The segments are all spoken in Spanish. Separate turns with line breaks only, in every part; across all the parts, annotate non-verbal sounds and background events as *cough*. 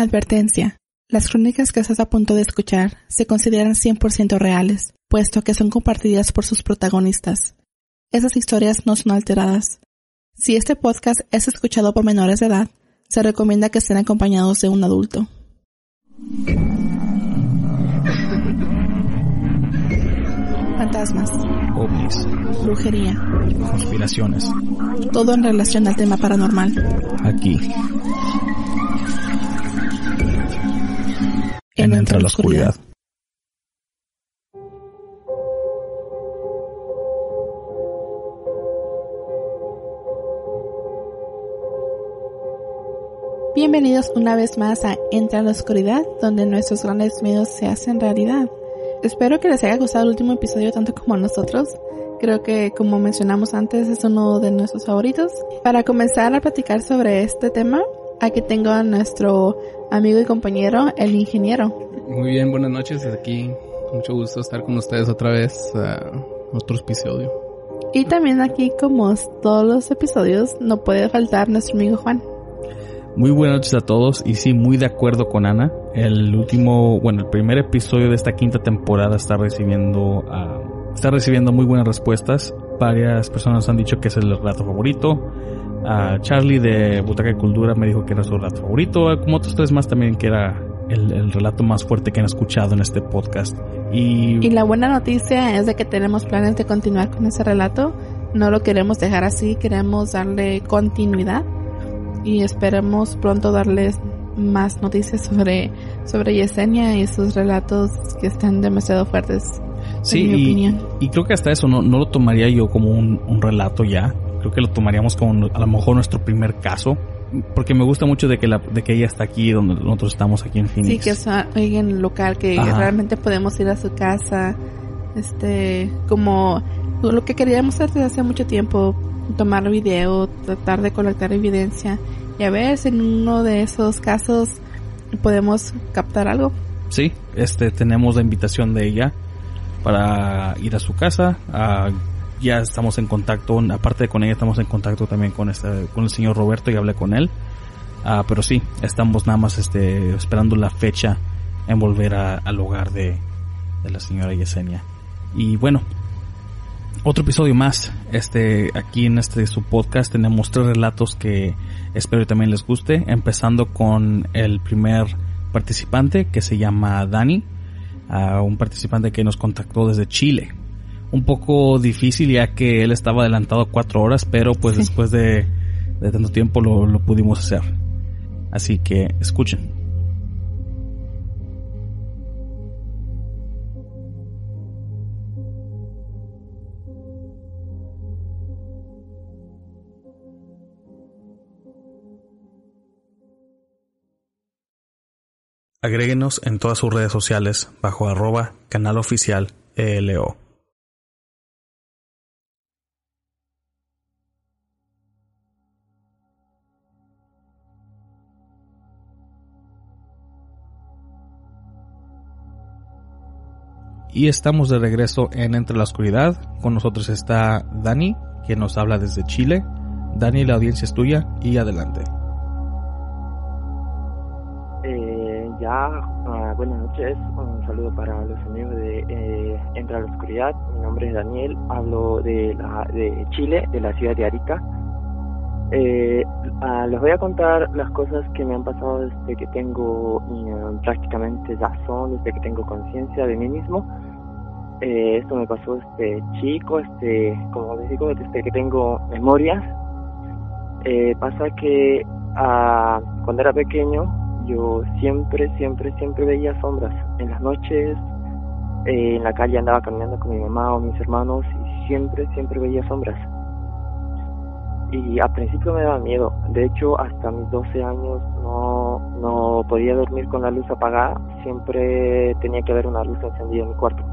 Advertencia. Las crónicas que estás a punto de escuchar se consideran 100% reales, puesto que son compartidas por sus protagonistas. Esas historias no son alteradas. Si este podcast es escuchado por menores de edad, se recomienda que estén acompañados de un adulto. Fantasmas,
ovnis,
brujería,
conspiraciones,
todo en relación al tema paranormal.
aquí,
En
en Entre la Oscuridad.
Bienvenidos una vez más a Entre a la Oscuridad, donde nuestros grandes miedos se hacen realidad. Espero que les haya gustado el último episodio tanto como a nosotros. Creo que, como mencionamos antes, es uno de nuestros favoritos. Para comenzar a platicar sobre este tema, aquí tengo a nuestro amigo y compañero, el ingeniero.
Muy bien, buenas noches desde aquí. Mucho gusto estar con ustedes otra vez a otro episodio.
Y también aquí, como todos los episodios, no puede faltar nuestro amigo Juan.
Muy buenas noches a todos y sí, muy de acuerdo con Ana. El último, bueno, el primer episodio de esta quinta temporada está recibiendo, ah, está recibiendo muy buenas respuestas. Varias personas han dicho que es el relato favorito. Ah, Charlie de Butaca y Cultura me dijo que era su relato favorito, como otros tres más también que era el, el relato más fuerte que han escuchado en este podcast. Y,
Y la buena noticia es de que tenemos planes de continuar con ese relato. No lo queremos dejar así, queremos darle continuidad y esperemos pronto darles más noticias sobre, sobre Yesenia y sus relatos que están demasiado fuertes.
Sí,
en mi
y,
opinión.
y creo que hasta eso no, no lo tomaría yo como un, un relato ya. Creo que lo tomaríamos como a lo mejor nuestro primer caso. Porque me gusta mucho de que, la, de que ella está aquí, donde nosotros estamos aquí en Phoenix.
Sí, que es alguien local, que
Ajá.
realmente podemos ir a su casa, este, como lo que queríamos hacer desde hace mucho tiempo, tomar video, tratar de colectar evidencia y a ver si en uno de esos casos podemos captar algo.
Sí, este, tenemos la invitación de ella para ir a su casa. Ah, ya estamos en contacto, aparte de con ella, estamos en contacto también con este, con el señor Roberto y hablé con él. Ah, pero sí, estamos nada más este, esperando la fecha en volver a- al hogar de, de la señora Yesenia. Y bueno, otro episodio más. Este, aquí en este su podcast tenemos tres relatos que espero que también les guste. Empezando con el primer participante que se llama Dani. ah, un participante que nos contactó desde Chile. Un poco difícil ya que él estaba adelantado cuatro horas, pero pues
Sí.
después de, de tanto tiempo lo, lo pudimos hacer. Así que escuchen. Agréguenos en todas sus redes sociales bajo arroba canal oficial E ELO. Y estamos de regreso en Entre la Oscuridad. Con nosotros está Dani, que nos habla desde Chile. Dani, la audiencia es tuya y adelante.
Eh, ya, ah, buenas noches, un saludo para los amigos de eh, Entra a la Oscuridad. Mi nombre es Daniel, hablo de, la, de Chile, de la ciudad de Arica. Eh, ah, les voy a contar las cosas que me han pasado desde que tengo eh, prácticamente razón, desde que tengo conciencia de mí mismo. Eh, esto me pasó desde chico, este, como les digo, desde que tengo memorias. Eh, pasa que ah, cuando era pequeño yo siempre, siempre, siempre veía sombras. En las noches, eh, en la calle andaba caminando con mi mamá o mis hermanos y siempre, siempre veía sombras. Y al principio me daba miedo. De hecho, hasta mis 12 años no, no podía dormir con la luz apagada. Siempre tenía que haber una luz encendida en mi cuarto.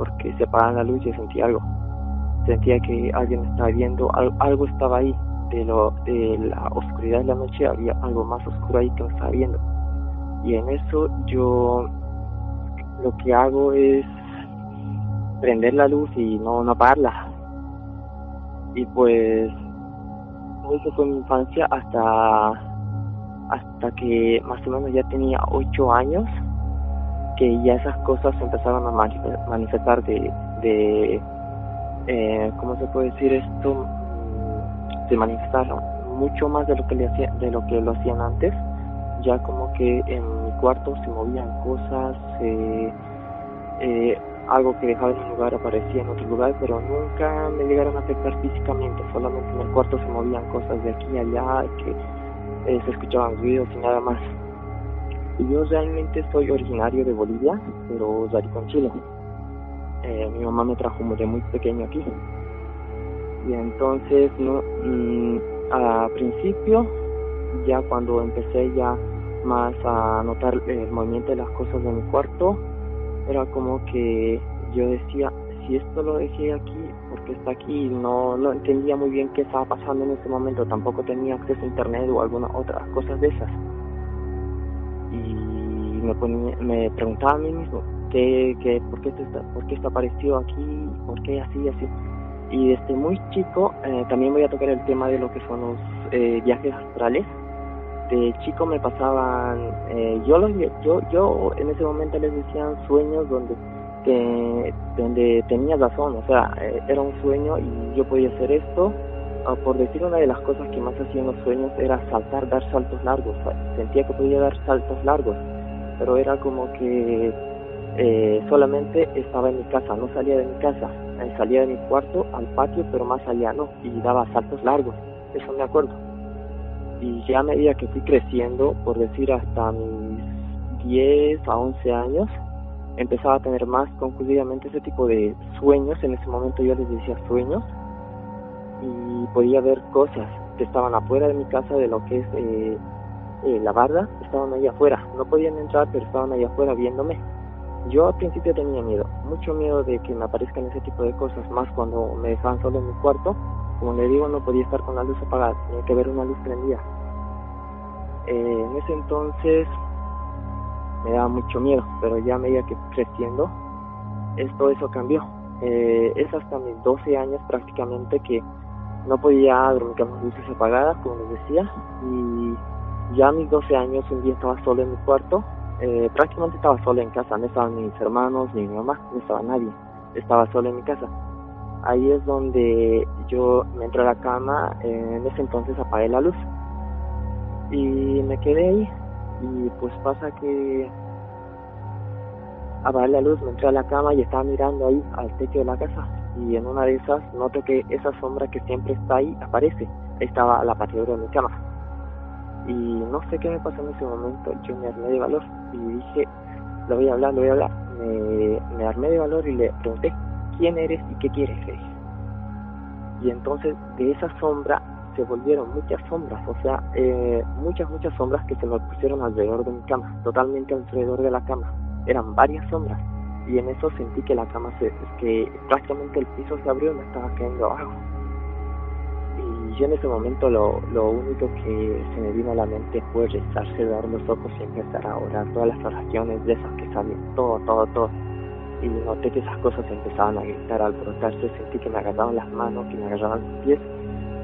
Porque si apagaban la luz yo sentía algo. Sentía que alguien estaba viendo, al- algo estaba ahí. De, lo, de la oscuridad de la noche había algo más oscuro ahí que me estaba viendo. Y en eso yo lo que hago es prender la luz y no, no apagarla. Y pues eso fue mi infancia hasta hasta que más o menos ya tenía ocho años que ya esas cosas empezaron a manifestar de, de eh, ¿cómo se puede decir esto? Mm, se manifestaron mucho más de lo que le hacía, de lo que lo hacían antes ya como que en mi cuarto se movían cosas eh, eh, algo que dejaba en un lugar aparecía en otro lugar, pero nunca me llegaron a afectar físicamente, solamente en el cuarto se movían cosas de aquí y allá, que eh, se escuchaban ruidos y nada más. Yo realmente soy originario de Bolivia, pero radico en Chile. Eh, mi mamá me trajo de muy pequeño aquí. Y entonces, no, mm, a principio, ya cuando empecé ya más a notar el movimiento de las cosas de mi cuarto, era como que yo decía, si esto lo dejé aquí, porque está aquí? No, no entendía muy bien qué estaba pasando en ese momento, tampoco tenía acceso a internet o alguna otras cosas de esas. Y me, ponía, me preguntaba a mí mismo, ¿qué, qué, por, qué está, ¿por qué está apareció aquí? ¿Por qué así, así? Y desde muy chico eh, también voy a tocar el tema de lo que son los eh, viajes astrales de chico me pasaban, eh, yo, los, yo, yo en ese momento les decían sueños donde, que, donde tenía razón, o sea, era un sueño y yo podía hacer esto. Por decir una de las cosas que más hacían los sueños era saltar, dar saltos largos. Sentía que podía dar saltos largos, pero era como que eh, solamente estaba en mi casa, no salía de mi casa. salía de mi cuarto al patio, pero más allá no, y daba saltos largos. Eso me acuerdo y ya a medida que fui creciendo, por decir hasta mis 10 a 11 años, empezaba a tener más conclusivamente ese tipo de sueños, en ese momento yo les decía sueños, y podía ver cosas que estaban afuera de mi casa, de lo que es eh, eh, la barda, estaban ahí afuera, no podían entrar, pero estaban ahí afuera viéndome. Yo al principio tenía miedo, mucho miedo de que me aparezcan ese tipo de cosas, más cuando me dejaban solo en mi cuarto, como le digo, no podía estar con la luz apagada, tenía que ver una luz prendida. Eh, en ese entonces me daba mucho miedo, pero ya a medida que creciendo, esto eso cambió. Eh, es hasta mis 12 años prácticamente que no podía dormir con las luces apagadas, como les decía, y ya a mis 12 años un día estaba solo en mi cuarto, eh, prácticamente estaba solo en casa, no estaban mis hermanos ni mi mamá, no estaba nadie, estaba solo en mi casa. Ahí es donde yo me entré a la cama, en ese entonces apagué la luz y me quedé ahí. Y pues pasa que apagué la luz, me entré a la cama y estaba mirando ahí al techo de la casa y en una de esas noto que esa sombra que siempre está ahí aparece, estaba a la partidura de mi cama. Y no sé qué me pasó en ese momento, yo me armé de valor y dije, lo voy a hablar, lo voy a hablar, me, armé de valor y le pregunté quién eres y qué quieres. Y entonces de esa sombra se volvieron muchas sombras, o sea, eh, muchas, muchas sombras que se me pusieron alrededor de mi cama, totalmente alrededor de la cama. Eran varias sombras y en eso sentí que la cama se, que prácticamente el piso se abrió y me estaba cayendo abajo. Y yo en ese momento lo, único que se me vino a la mente fue rezar, cerrar los ojos y empezar a orar todas las oraciones de esas que salen, todo, todo, todo y noté que esas cosas empezaban a gritar al brotarse, sentí que me agarraban las manos, que me agarraban los pies,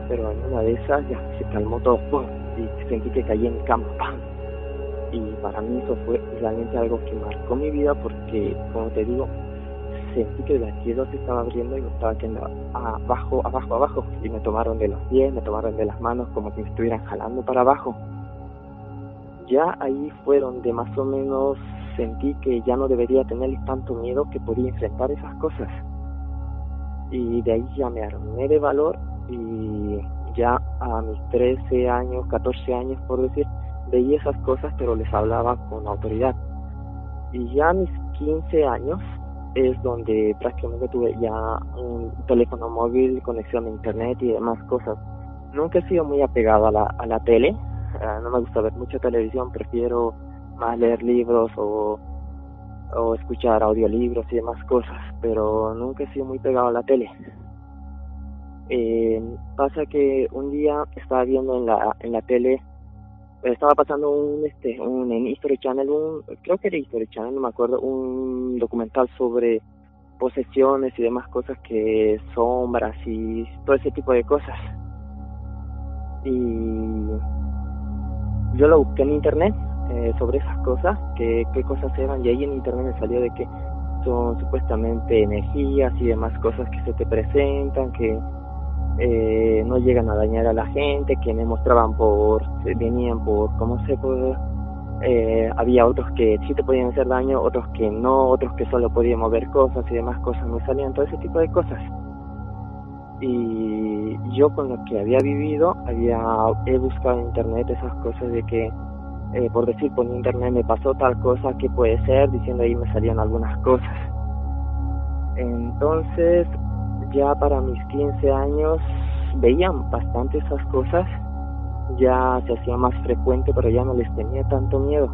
pero en una de esas ya se calmó todo y sentí que caí en cama. Y para mí eso fue realmente algo que marcó mi vida porque, como te digo, sentí que la tierra se estaba abriendo y me estaba quedando abajo, abajo, abajo. Y me tomaron de los pies, me tomaron de las manos como si me estuvieran jalando para abajo. Ya ahí fue donde más o menos sentí que ya no debería tener tanto miedo que podía enfrentar esas cosas. Y de ahí ya me armé de valor y ya a mis 13 años, 14 años por decir, veía esas cosas pero les hablaba con autoridad. Y ya a mis 15 años es donde prácticamente tuve ya un teléfono móvil, conexión a internet y demás cosas. Nunca he sido muy apegado a la, a la tele, eh, no me gusta ver mucha televisión, prefiero más leer libros o, o escuchar audiolibros y demás cosas, pero nunca he sido muy pegado a la tele. Eh, pasa que un día estaba viendo en la en la tele estaba pasando un este un en History Channel un creo que era History Channel no me acuerdo un documental sobre posesiones y demás cosas que sombras y todo ese tipo de cosas. Y yo lo busqué en internet eh, sobre esas cosas, que, qué cosas eran, y ahí en internet me salió de que son supuestamente energías y demás cosas que se te presentan, que eh, no llegan a dañar a la gente, que me mostraban por, venían por, ¿cómo se puede? Eh, había otros que sí te podían hacer daño, otros que no, otros que solo podían mover cosas y demás cosas, me salían todo ese tipo de cosas. Y yo con lo que había vivido, había he buscado en internet esas cosas de que, eh, por decir, por internet me pasó tal cosa que puede ser, diciendo ahí me salían algunas cosas. Entonces, ya para mis 15 años veían bastante esas cosas, ya se hacía más frecuente, pero ya no les tenía tanto miedo.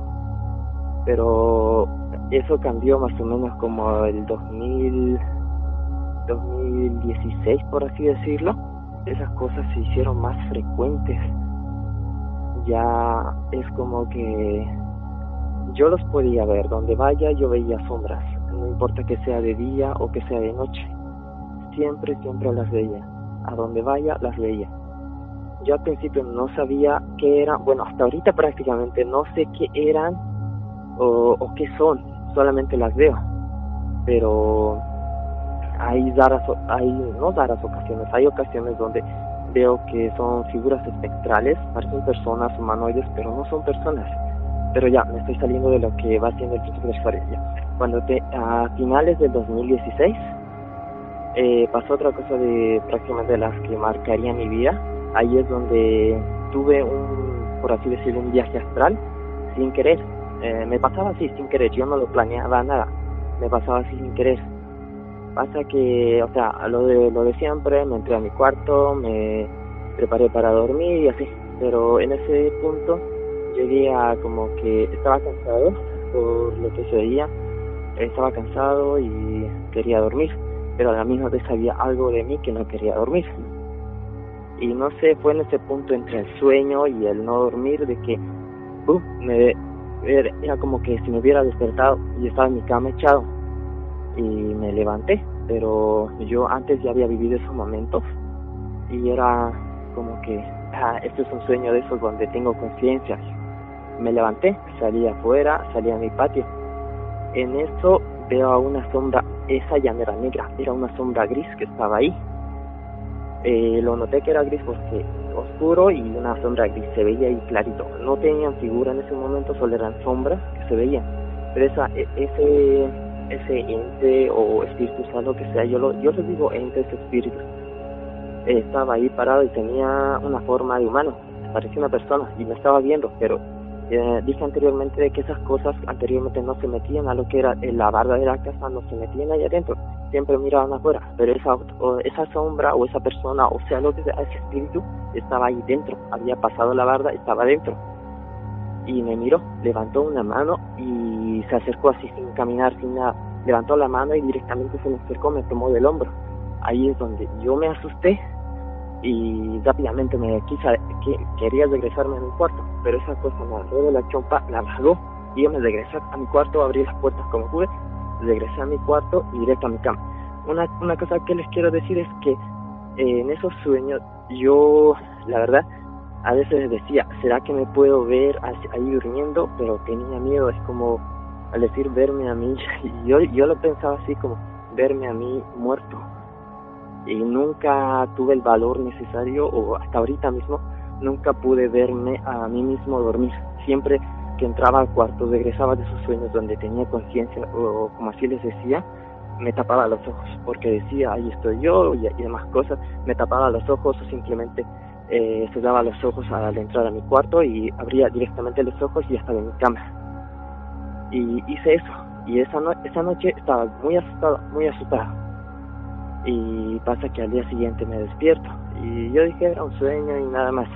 Pero eso cambió más o menos como el 2000, 2016, por así decirlo. Esas cosas se hicieron más frecuentes. Ya es como que yo los podía ver, donde vaya yo veía sombras, no importa que sea de día o que sea de noche siempre, siempre las veía. A donde vaya, las veía. Yo al principio no sabía qué eran, bueno, hasta ahorita prácticamente no sé qué eran o, qué son, solamente las veo. Pero hay raras, hay no raras ocasiones, hay ocasiones donde veo que son figuras espectrales, parecen personas humanoides, pero no son personas. Pero ya, me estoy saliendo de lo que va haciendo el principio de la. Cuando te, a finales del 2016, eh, pasó otra cosa de prácticamente las que marcaría mi vida. Ahí es donde tuve un, por así decirlo, un viaje astral sin querer. Eh, me pasaba así sin querer, yo no lo planeaba nada, me pasaba así sin querer. Pasa que, o sea, lo de, lo de siempre, me entré a mi cuarto, me preparé para dormir y así, pero en ese punto llegué a como que estaba cansado por lo que se veía, estaba cansado y quería dormir pero a la misma vez había algo de mí que no quería dormir. Y no sé, fue en ese punto entre el sueño y el no dormir de que uh, me, era como que si me hubiera despertado y estaba en mi cama echado y me levanté, pero yo antes ya había vivido esos momentos y era como que esto es un sueño de esos donde tengo conciencia. Me levanté, salí afuera, salí a mi patio. En eso veo a una sombra esa ya no era negra, era una sombra gris que estaba ahí. Eh, lo noté que era gris porque oscuro y una sombra gris se veía ahí clarito. No tenían figura en ese momento, solo eran sombras que se veían. Pero esa, e, ese, ese ente o espíritu lo que sea, yo, lo, yo les digo ente, ese espíritu, estaba ahí parado y tenía una forma de humano, parecía una persona y me estaba viendo, pero eh, dije anteriormente de que esas cosas anteriormente no se metían a lo que era la barra de la casa, no se metían ahí adentro, siempre miraban afuera, pero esa, esa sombra o esa persona, o sea, lo que sea, ese espíritu estaba ahí dentro, había pasado la barda, estaba dentro. Y me miró, levantó una mano y se acercó así sin caminar, sin nada. Levantó la mano y directamente se me acercó, me tomó del hombro. Ahí es donde yo me asusté y rápidamente me quise, que, quería regresarme a mi cuarto, pero esa cosa me agarró de la chompa, la bajó y yo me regresé a mi cuarto, abrí las puertas como pude, regresé a mi cuarto y directo a mi cama. Una, una cosa que les quiero decir es que eh, en esos sueños yo, la verdad, a veces decía, ¿será que me puedo ver ahí durmiendo? Pero tenía miedo, es como al decir verme a mí, *laughs* yo, yo lo pensaba así como verme a mí muerto, y nunca tuve el valor necesario o hasta ahorita mismo nunca pude verme a mí mismo dormir. Siempre que entraba al cuarto, regresaba de esos sueños donde tenía conciencia o como así les decía, me tapaba los ojos porque decía, ahí estoy yo y, demás cosas, me tapaba los ojos o simplemente eh, cerraba los ojos al entrar a mi cuarto y abría directamente los ojos y estaba en mi cama. Y hice eso y esa, esa noche estaba muy asustado, muy asustado y pasa que al día siguiente me despierto y yo dije era un sueño y nada más.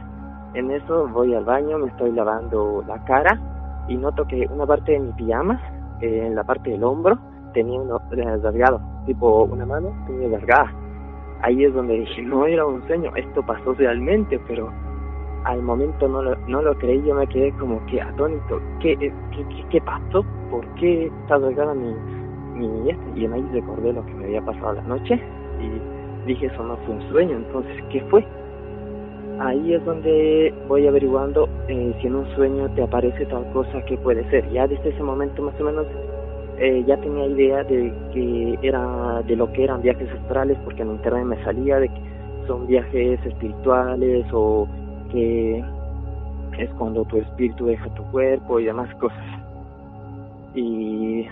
En eso voy al baño, me estoy lavando la cara y noto que una parte de mi pijama, en la parte del hombro, tenía uno rasgado, tipo una mano tenía rasgada. Ahí es donde dije, no era un sueño, esto pasó realmente, pero al momento no lo, no lo creí, yo me quedé como que atónito. ¿Qué, qué, qué, pasó? ¿Por qué está rasgada mi, mi este? Y ahí recordé lo que me había pasado la noche y dije, eso no fue un sueño, entonces, ¿qué fue? ahí es donde voy averiguando eh, si en un sueño te aparece tal cosa que puede ser. Ya desde ese momento más o menos eh, ya tenía idea de que era de lo que eran viajes astrales porque en internet me salía de que son viajes espirituales o que es cuando tu espíritu deja tu cuerpo y demás cosas. Y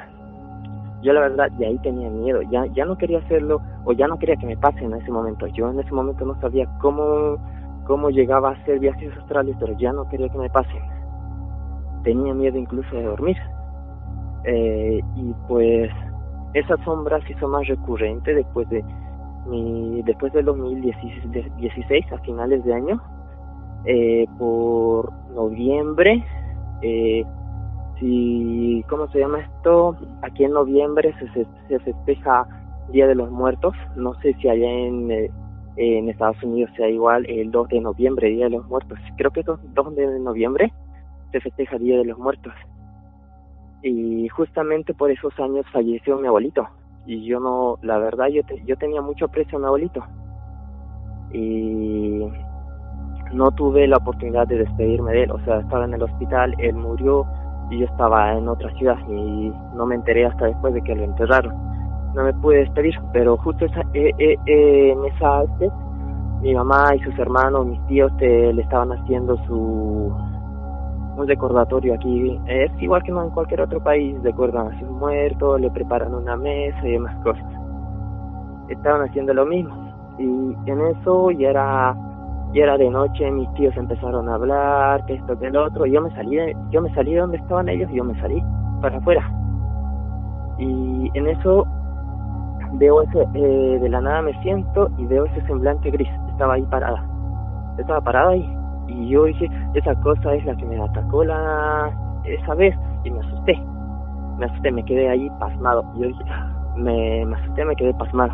yo la verdad de ahí tenía miedo, ya, ya no quería hacerlo o ya no quería que me pase en ese momento. Yo en ese momento no sabía cómo, cómo llegaba a hacer viajes astrales, pero ya no quería que me pasen. Tenía miedo incluso de dormir. Eh, y pues esa sombra se hizo más recurrente después de mi, después del 2016, a finales de año, eh, por noviembre, eh, si, ¿cómo se llama esto? Aquí en noviembre se, se, festeja Día de los Muertos. No sé si allá en, eh, en Estados Unidos sea igual el 2 de noviembre, Día de los Muertos. Creo que el 2 de noviembre se festeja Día de los Muertos. Y justamente por esos años falleció mi abuelito. Y yo no, la verdad, yo, yo tenía mucho aprecio a mi abuelito. Y no tuve la oportunidad de despedirme de él. O sea, estaba en el hospital, él murió y yo estaba en otra ciudad y no me enteré hasta después de que lo enterraron. No me pude despedir, pero justo esa, eh, eh, eh, en esa este, mi mamá y sus hermanos, mis tíos, le estaban haciendo su un recordatorio aquí. Es igual que en cualquier otro país, recuerdan a sus muertos, le preparan una mesa y demás cosas. Estaban haciendo lo mismo. Y en eso ya era y era de noche, mis tíos empezaron a hablar, que esto, que el otro, y yo me salí, yo me salí de donde estaban ellos y yo me salí para afuera. Y en eso veo ese, eh, de la nada me siento y veo ese semblante gris, estaba ahí parada, estaba parada ahí, y yo dije, esa cosa es la que me atacó la, esa vez, y me asusté, me asusté, me quedé ahí pasmado, yo dije, me, me asusté, me quedé pasmado.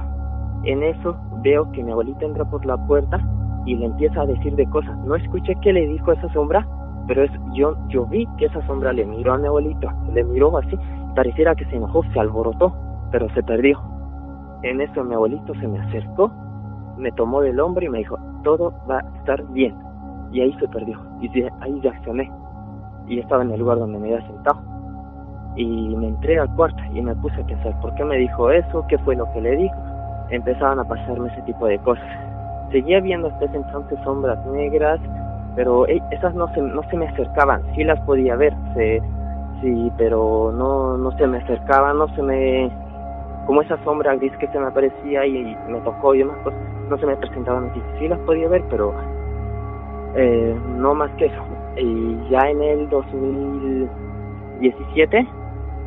En eso veo que mi abuelita entra por la puerta y le empieza a decir de cosas. No escuché qué le dijo esa sombra, pero es, yo, yo vi que esa sombra le miró a mi abuelito, le miró así, pareciera que se enojó, se alborotó, pero se perdió. En eso mi abuelito se me acercó, me tomó del hombro y me dijo, todo va a estar bien. Y ahí se perdió, y ahí reaccioné. Y estaba en el lugar donde me había sentado. Y me entré al cuarto y me puse a pensar, ¿por qué me dijo eso? ¿Qué fue lo que le dijo? Empezaban a pasarme ese tipo de cosas seguía viendo hasta ese entonces sombras negras, pero esas no se, no se me acercaban, sí las podía ver, sí, pero no, no se me acercaban, no se me, como esa sombra gris que se me aparecía y, me tocó y demás cosas, no se me presentaban así, sí las podía ver, pero eh, no más que eso. Y ya en el 2017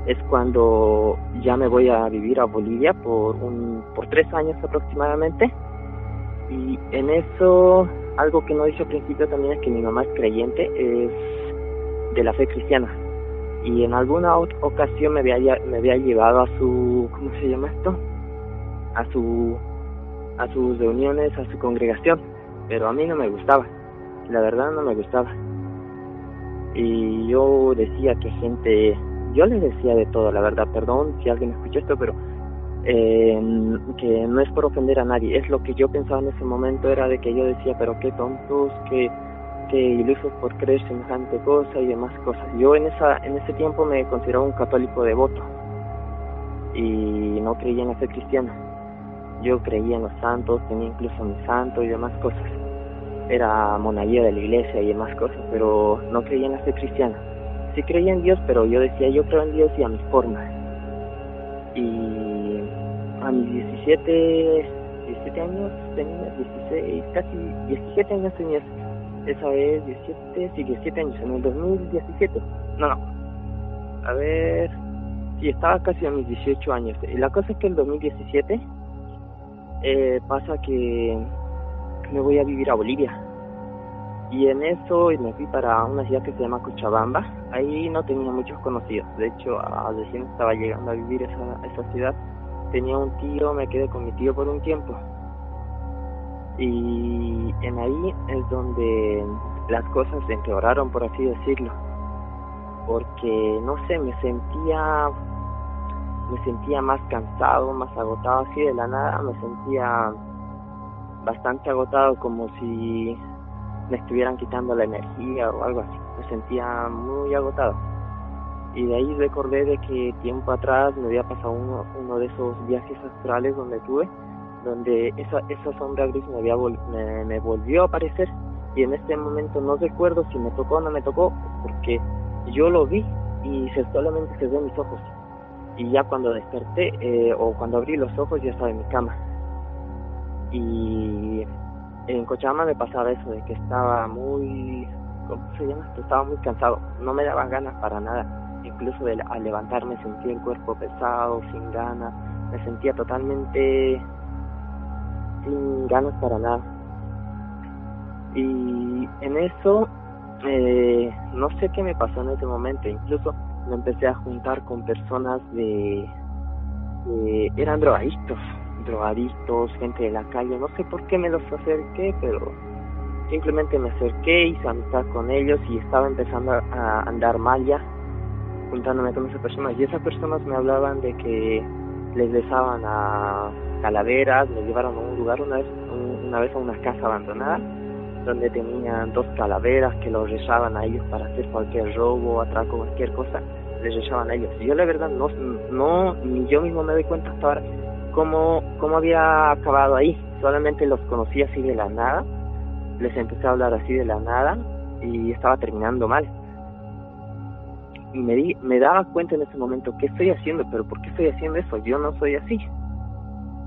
es cuando ya me voy a vivir a Bolivia por un por tres años aproximadamente y en eso, algo que no dije al principio también es que mi mamá es creyente, es de la fe cristiana. Y en alguna ocasión me había, me había llevado a su, ¿cómo se llama esto? A su, a sus reuniones, a su congregación. Pero a mí no me gustaba. La verdad no me gustaba. Y yo decía que gente, yo les decía de todo, la verdad, perdón si alguien escuchó esto, pero eh, que no es por ofender a nadie, es lo que yo pensaba en ese momento, era de que yo decía, pero qué tontos, qué, qué ilusos por creer semejante cosa y demás cosas. Yo en, esa, en ese tiempo me consideraba un católico devoto y no creía en la fe cristiana. Yo creía en los santos, tenía incluso mi santo y demás cosas. Era monaguillo de la iglesia y demás cosas, pero no creía en la fe cristiana. Sí creía en Dios, pero yo decía, yo creo en Dios y a mi forma. Y a mis 17, 17 años tenía 16, casi 17 años tenía esa vez 17, sí, 17 años, en el 2017. No, no. A ver, sí, estaba casi a mis 18 años. Y la cosa es que el 2017 eh, pasa que me voy a vivir a Bolivia. Y en eso me fui para una ciudad que se llama Cochabamba. Ahí no tenía muchos conocidos. De hecho, recién estaba llegando a vivir esa, esa ciudad tenía un tío, me quedé con mi tío por un tiempo. Y en ahí es donde las cosas empeoraron, por así decirlo. Porque, no sé, me sentía, me sentía más cansado, más agotado, así de la nada, me sentía bastante agotado, como si me estuvieran quitando la energía o algo así. Me sentía muy agotado. Y de ahí recordé de que tiempo atrás me había pasado uno, uno de esos viajes astrales donde tuve, donde esa, esa sombra gris me, había me, me volvió a aparecer. Y en este momento no recuerdo si me tocó o no me tocó, porque yo lo vi y se, solamente se ven mis ojos. Y ya cuando desperté eh, o cuando abrí los ojos ya estaba en mi cama. Y en Cochabamba me pasaba eso, de que estaba muy, ¿cómo se llama? Estaba muy cansado, no me daban ganas para nada. Incluso de, al levantarme sentía el cuerpo pesado, sin ganas, me sentía totalmente sin ganas para nada. Y en eso, eh, no sé qué me pasó en ese momento, incluso me empecé a juntar con personas de, de eran drogadictos drogadictos, gente de la calle, no sé por qué me los acerqué, pero simplemente me acerqué, hice amistad con ellos y estaba empezando a andar mal ya, juntándome con esas personas. Y esas personas me hablaban de que les besaban a calaveras, me llevaron a un lugar una vez, una vez a una casa abandonada, donde tenían dos calaveras que los rezaban a ellos para hacer cualquier robo, atraco, cualquier cosa, les rezaban a ellos. Y yo la verdad no, no, ni yo mismo me doy cuenta hasta ahora cómo, cómo había acabado ahí. Solamente los conocí así de la nada, les empecé a hablar así de la nada y estaba terminando mal. Y me, di, me daba cuenta en ese momento, ¿qué estoy haciendo? ¿Pero por qué estoy haciendo eso? Yo no soy así.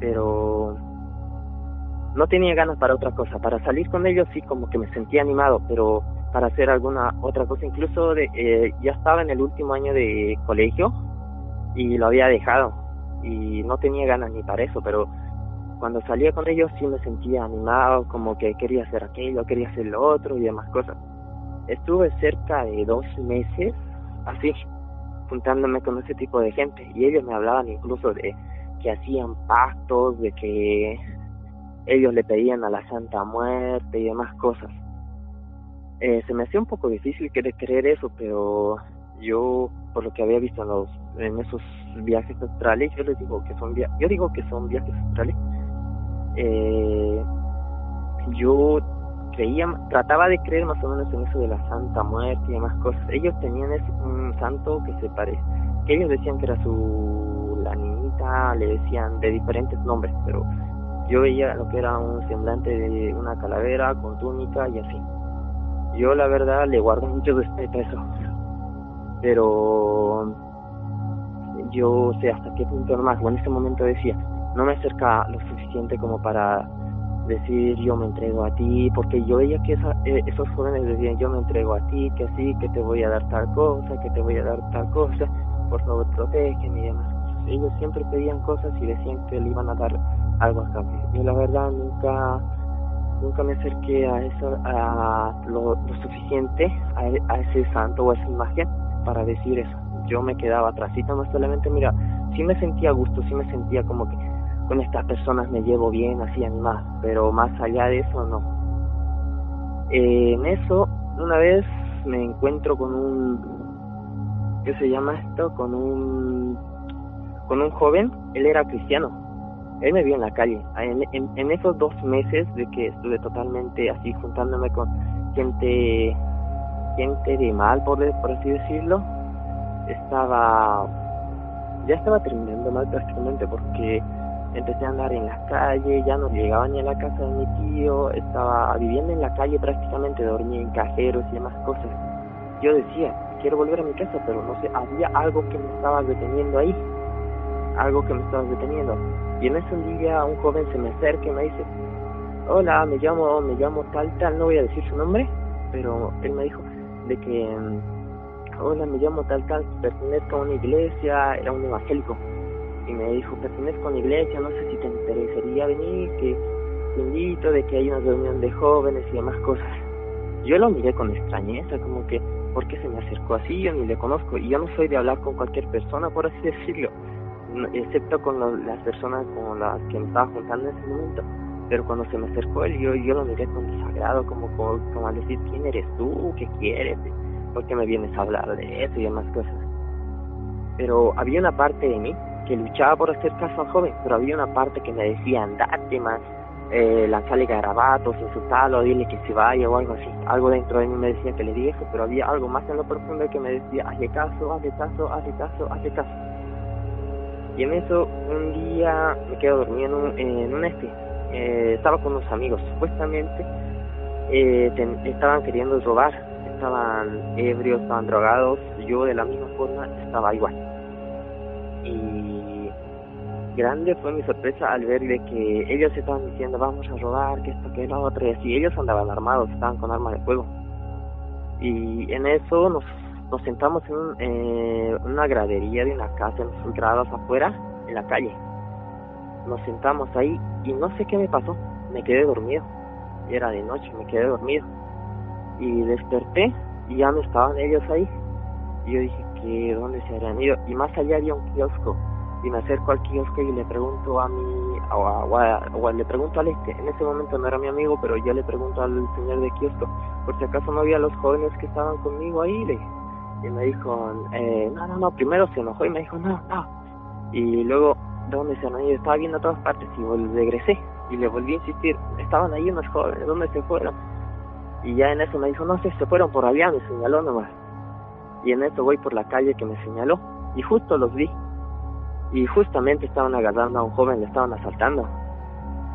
Pero no tenía ganas para otra cosa. Para salir con ellos sí como que me sentía animado, pero para hacer alguna otra cosa, incluso de, eh, ya estaba en el último año de colegio y lo había dejado y no tenía ganas ni para eso, pero cuando salía con ellos sí me sentía animado, como que quería hacer aquello, quería hacer lo otro y demás cosas. Estuve cerca de dos meses así, juntándome con ese tipo de gente y ellos me hablaban incluso de que hacían pactos, de que ellos le pedían a la Santa Muerte y demás cosas. Eh, se me hacía un poco difícil querer creer eso, pero yo, por lo que había visto en, los, en esos viajes astrales, yo les digo que son yo digo que son viajes astrales. Eh, yo creía, trataba de creer más o menos en eso de la Santa Muerte y demás cosas. Ellos tenían un santo que se parece, que ellos decían que era su la niñita, le decían de diferentes nombres, pero yo veía lo que era un semblante de una calavera con túnica y así. Yo la verdad le guardo mucho respeto a eso pero yo sé hasta qué punto nomás, o en ese momento decía, no me acerca lo suficiente como para decir yo me entrego a ti, porque yo veía que eh, esos jóvenes decían yo me entrego a ti, que sí, que te voy a dar tal cosa, que te voy a dar tal cosa, por favor protégeme y demás Ellos siempre pedían cosas y decían que le iban a dar algo a cambio. Yo la verdad nunca nunca me acerqué a eso, a lo, suficiente, a, a ese santo o a esa imagen para decir eso. Yo me quedaba atrásito, no solamente, mira, sí me sentía a gusto, sí me sentía como que con estas personas me llevo bien, hacían más, pero más allá de eso no. en eso, una vez me encuentro con un, ¿qué se llama esto? Con un, con un joven, él era cristiano, él me vio en la calle. En, esos dos meses de que estuve totalmente así juntándome con gente gente de mal, por, por así decirlo, estaba, ya estaba terminando mal prácticamente porque empecé a andar en la calle, ya no llegaba ni a la casa de mi tío, estaba viviendo en la calle prácticamente, dormía en cajeros y demás cosas. Yo decía, quiero volver a mi casa, pero no sé, había algo que me estaba deteniendo ahí, algo que me estaba deteniendo. Y en ese día un joven se me acerca y me dice, hola, me llamo, me llamo tal, tal, no voy a decir su nombre, pero él me dijo, de que, hola, me llamo tal tal, pertenezco a una iglesia, era un evangélico, y me dijo, pertenezco a una iglesia, no sé si te interesaría venir, que te invito, de que hay una reunión de jóvenes y demás cosas. Yo lo miré con extrañeza, como que, ¿por qué se me acercó así? Yo ni le conozco, y yo no soy de hablar con cualquier persona, por así decirlo, excepto con las personas con las que me estaba juntando en ese momento pero cuando se me acercó él, yo, yo lo miré con desagrado, como, como, como decir, ¿quién eres tú? ¿Qué quieres? ¿Por qué me vienes a hablar de eso y demás cosas? Pero había una parte de mí que luchaba por hacer caso al joven, pero había una parte que me decía, andate más, eh, lanzarle garabatos, insultarlo, dile que se vaya o algo así. Algo dentro de mí me decía que le dije pero había algo más en lo profundo que me decía, hazle caso, hazle caso, hazle caso, hazle caso. Y en eso un día me quedo dormido en un, este. Eh, estaba con unos amigos, supuestamente eh, estaban queriendo robar, estaban ebrios, estaban drogados, yo de la misma forma estaba igual. Y grande fue mi sorpresa al ver de que ellos estaban diciendo vamos a robar, que esto, que lo otro, y ellos andaban armados, estaban con armas de fuego. Y en eso nos, nos sentamos en eh, una gradería de una casa, en los grados afuera, en la calle. Nos sentamos ahí y no sé qué me pasó, me quedé dormido. Era de noche, me quedé dormido. Y desperté y ya no estaban ellos ahí. Y yo dije, que ¿dónde se habían ido? Y más allá había un kiosco y me acerco al kiosco y le pregunto a mi, o, le pregunto al este, en ese momento no era mi amigo, pero yo le pregunto al señor de kiosco, por si acaso no había los jóvenes que estaban conmigo ahí, le, y me dijo, eh, no, no, no, primero se enojó y me dijo, no, no, y luego, ¿dónde se han ido? Estaba viendo a todas partes y regresé y le volví a insistir, estaban ahí unos jóvenes, ¿dónde se fueron? Y ya en eso me dijo, no sé, se fueron por allá, me señaló nomás. Y en eso voy por la calle que me señaló y justo los vi y justamente estaban agarrando a un joven, le estaban asaltando.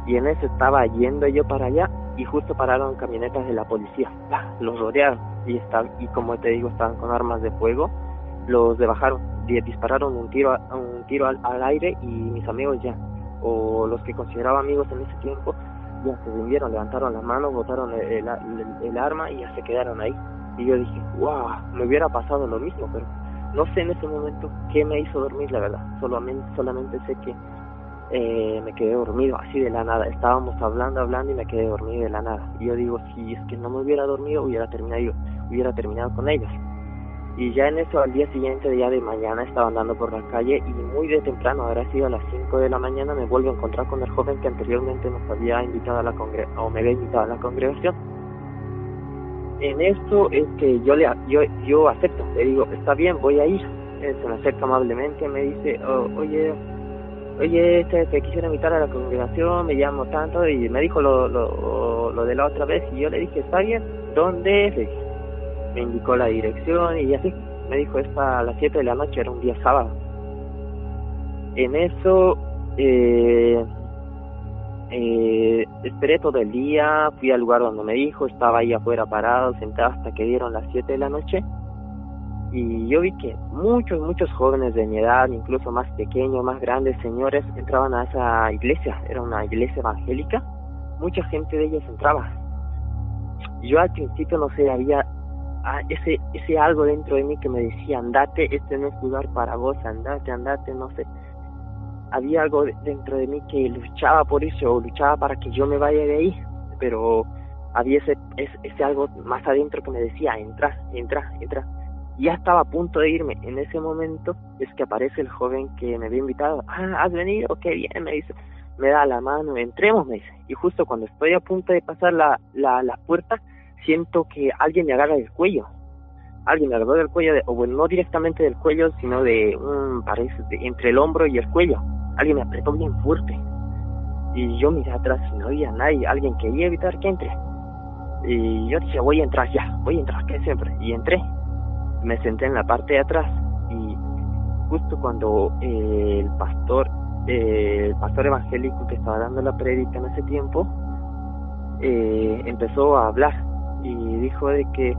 Y en eso estaba yendo yo para allá y justo pararon camionetas de la policía. Los rodearon y, está, y como te digo, estaban con armas de fuego. Los de bajaron, dispararon un tiro, un tiro al, aire y mis amigos ya, o los que consideraba amigos en ese tiempo, ya se rindieron, levantaron las manos, botaron el, el arma y ya se quedaron ahí. Y yo dije, wow, me hubiera pasado lo mismo, pero no sé en ese momento qué me hizo dormir, la verdad. Solamente, solamente sé que eh, me quedé dormido, así de la nada. Estábamos hablando, hablando y me quedé dormido de la nada. Y yo digo, si es que no me hubiera dormido, hubiera terminado, hubiera terminado con ellos. Y ya en eso, al día siguiente, día de mañana, estaba andando por la calle y muy de temprano, habrá sido a las 5 de la mañana, me vuelvo a encontrar con el joven que anteriormente nos había invitado a la congre o me había invitado a la congregación en esto es que yo le yo, yo acepto, le digo, está bien, voy a ir. Él se me acerca amablemente, me dice, oh, oye, oye, este, te quisiera invitar a la congregación, me llamo tanto, y me dijo lo, lo, lo de la otra vez, y yo le dije, está bien, ¿dónde es? Me indicó la dirección, y así, me dijo, es para las 7 de la noche, era un día sábado. En eso, eh, eh, esperé todo el día, fui al lugar donde me dijo, estaba ahí afuera parado, sentado hasta que dieron las 7 de la noche. Y yo vi que muchos, muchos jóvenes de mi edad, incluso más pequeños, más grandes señores, entraban a esa iglesia. Era una iglesia evangélica. Mucha gente de ellos entraba. Yo al principio no sé, había ah, ese, ese algo dentro de mí que me decía, andate, este no es lugar para vos, andate, andate, no sé había algo dentro de mí que luchaba por eso, o luchaba para que yo me vaya de ahí, pero había ese, ese, algo más adentro que me decía, entra, entra, entra. Ya estaba a punto de irme. En ese momento es que aparece el joven que me había invitado. Ah, ¿has venido? Qué bien, me dice. Me da la mano, entremos, me dice. Y justo cuando estoy a punto de pasar la, la, la puerta, siento que alguien me agarra del cuello. Alguien me agarró del cuello, o bueno, no directamente del cuello, sino de un, parece, entre el hombro y el cuello alguien me apretó bien fuerte. Y yo miré atrás y no había nadie, alguien quería evitar que entre. Y yo dije, voy a entrar ya, voy a entrar, que siempre. Y entré. Me senté en la parte de atrás y justo cuando eh, el pastor, eh, el pastor evangélico que estaba dando la prédica en ese tiempo, eh, empezó a hablar y dijo de que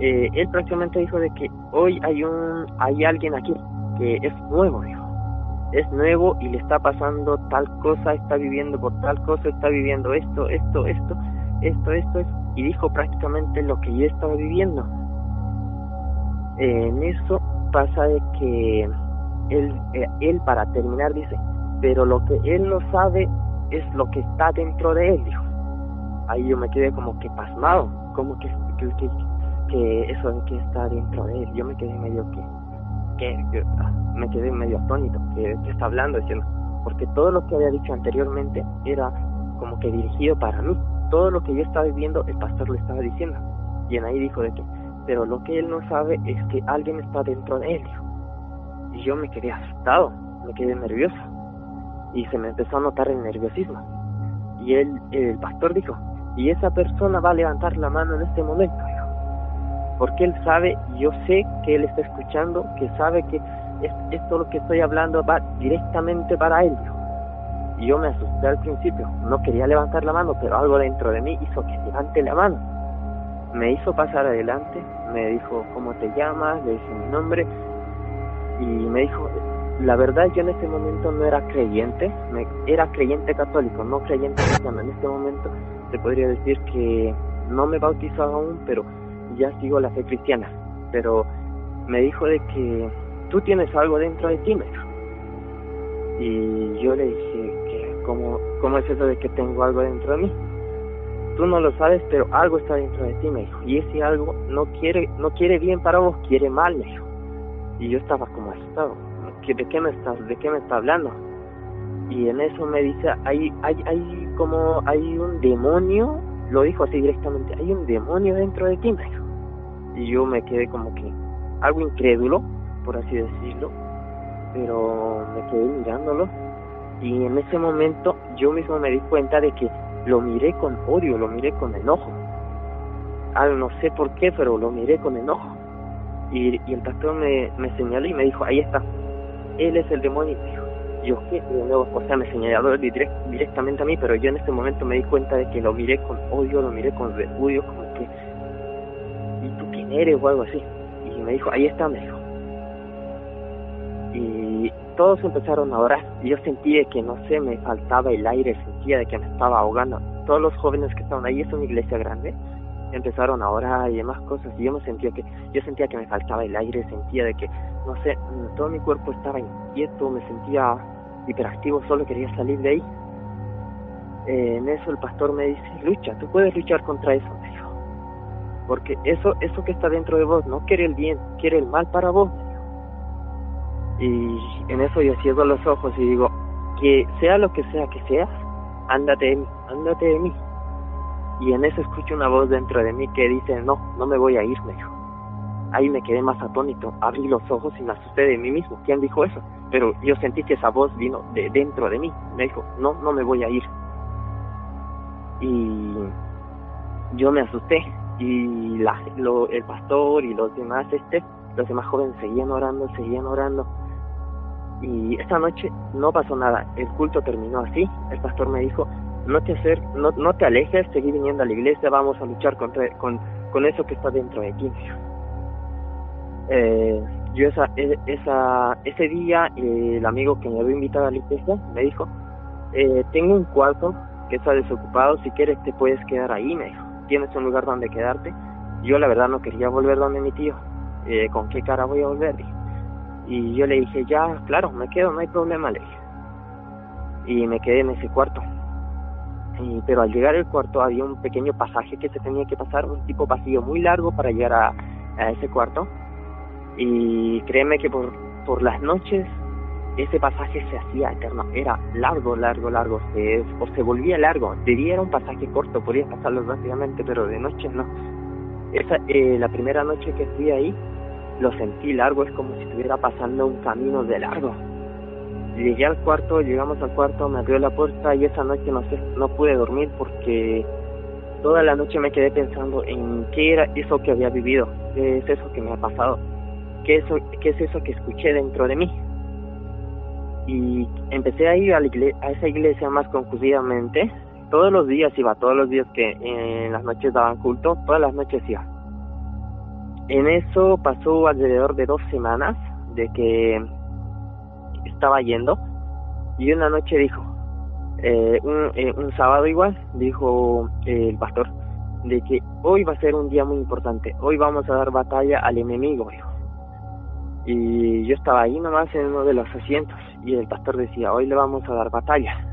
él prácticamente dijo de que hoy hay un hay alguien aquí que es nuevo es nuevo y le está pasando tal cosa, está viviendo por tal cosa, está viviendo esto, esto, esto, esto, esto, y dijo prácticamente lo que yo estaba viviendo. En eso pasa de que él, eh, él para terminar dice, pero lo que él no sabe es lo que está dentro de él, dijo. Ahí yo me quedé como que pasmado, como que, que, que, eso que está dentro de él, yo me quedé medio que ah, me quedé medio atónito, que, está hablando, diciendo, porque todo lo que había dicho anteriormente era como que dirigido para mí. Todo lo que yo estaba viviendo, el pastor le estaba diciendo. Y en ahí dijo de que, pero lo que él no sabe es que alguien está dentro de él. Y yo me quedé asustado, me quedé nervioso. Y se me empezó a notar el nerviosismo. Y él, el pastor dijo, y esa persona va a levantar la mano en este momento, porque él sabe, yo sé que él está escuchando, que sabe que esto lo que estoy hablando va directamente para él. Y yo me asusté al principio, no quería levantar la mano, pero algo dentro de mí hizo que levante la mano. Me hizo pasar adelante, me dijo cómo te llamas, le dije mi nombre y me dijo, la verdad yo en ese momento no era creyente, me, era creyente católico, no creyente cristiano. En este momento te podría decir que no me bautizó aún, pero ya sigo la fe cristiana. Pero me dijo de que tú tienes algo dentro de ti, me dijo. Y yo le dije, que ¿cómo, ¿cómo es eso de que tengo algo dentro de mí? Tú no lo sabes, pero algo está dentro de ti, me dijo. Y ese algo no quiere, no quiere bien para vos, quiere mal, me dijo. Y yo estaba como asustado. ¿De qué me estás, de qué me está hablando? Y en eso me dice, hay, hay, hay como, hay un demonio, lo dijo así directamente, hay un demonio dentro de ti, me dijo. Y yo me quedé como que algo incrédulo, por así decirlo, pero me quedé mirándolo y en ese momento yo mismo me di cuenta de que lo miré con odio, lo miré con enojo. Ah, no sé por qué, pero lo miré con enojo. Y, y el pastor me, me señaló y me dijo, ahí está, él es el demonio. Y yo, ¿qué? De nuevo, o sea, me señaló directamente a mí, pero yo en ese momento me di cuenta de que lo miré con odio, lo miré con repudio, como que, ¿y tú quién eres? o algo así. Y me dijo, ahí está, me dijo. Y todos empezaron a orar. Y yo sentí que, no sé, me faltaba el aire, sentía de que me estaba ahogando. Todos los jóvenes que estaban ahí, es una iglesia grande, empezaron a orar y demás cosas. Y yo me sentía que, yo sentía que me faltaba el aire, sentía de que, no sé, todo mi cuerpo estaba inquieto, me sentía hiperactivo, solo quería salir de ahí. En eso el pastor me dice, lucha, tú puedes luchar contra eso. Porque eso, eso que está dentro de vos no quiere el bien, quiere el mal para vos. Y en eso yo cierro los ojos y digo, que sea lo que sea que sea, ándate de mí, ándate de mí. Y en eso escucho una voz dentro de mí que dice, no, no me voy a ir, me dijo. Ahí me quedé más atónito, abrí los ojos y me asusté de mí mismo. ¿Quién dijo eso? Pero yo sentí que esa voz vino de dentro de mí. Me dijo, no, no me voy a ir. Y yo me asusté. Y la, lo, el pastor y los demás, este, los demás jóvenes seguían orando, seguían orando. Y esta noche no pasó nada. El culto terminó así. El pastor me dijo, no te, hacer, no, te alejes, seguí viniendo a la iglesia, vamos a luchar contra, con, con eso que está dentro de ti. Eh, yo esa, e, esa, ese día el amigo que me había invitado a la iglesia me dijo, eh, tengo un cuarto que está desocupado, si quieres te puedes quedar ahí, me dijo, tienes un lugar donde quedarte. Yo la verdad no quería volver donde mi tío, eh, ¿con qué cara voy a volver? Y yo le dije, ya, claro, me quedo, no hay problema, le. Y me quedé en ese cuarto. Pero al llegar al cuarto había un pequeño pasaje que se tenía que pasar, un tipo pasillo muy largo para llegar a, a ese cuarto y créeme que por, por las noches ese pasaje se hacía eterno, era largo, largo, largo, o se volvía largo, diría era un pasaje corto, podía pasarlo rápidamente, pero de noche no. Esa, eh, la primera noche que fui ahí, lo sentí largo, es como si estuviera pasando un camino de largo. Llegué al cuarto, llegamos al cuarto, me abrió la puerta y esa noche no sé, no pude dormir porque toda la noche me quedé pensando en qué era eso que había vivido, qué es eso que me ha pasado qué, eso, qué es eso que escuché dentro de mí. Y empecé a ir a, a esa iglesia más conclusivamente. Todos los días iba, todos los días que en las noches daban culto, todas las noches iba. En eso pasó alrededor de dos semanas de que estaba yendo y una noche dijo, eh, un, eh, un sábado igual, dijo el pastor, de que hoy va a ser un día muy importante, hoy vamos a dar batalla al enemigo, y yo estaba ahí nomás en uno de los asientos y el pastor decía, hoy le vamos a dar batalla.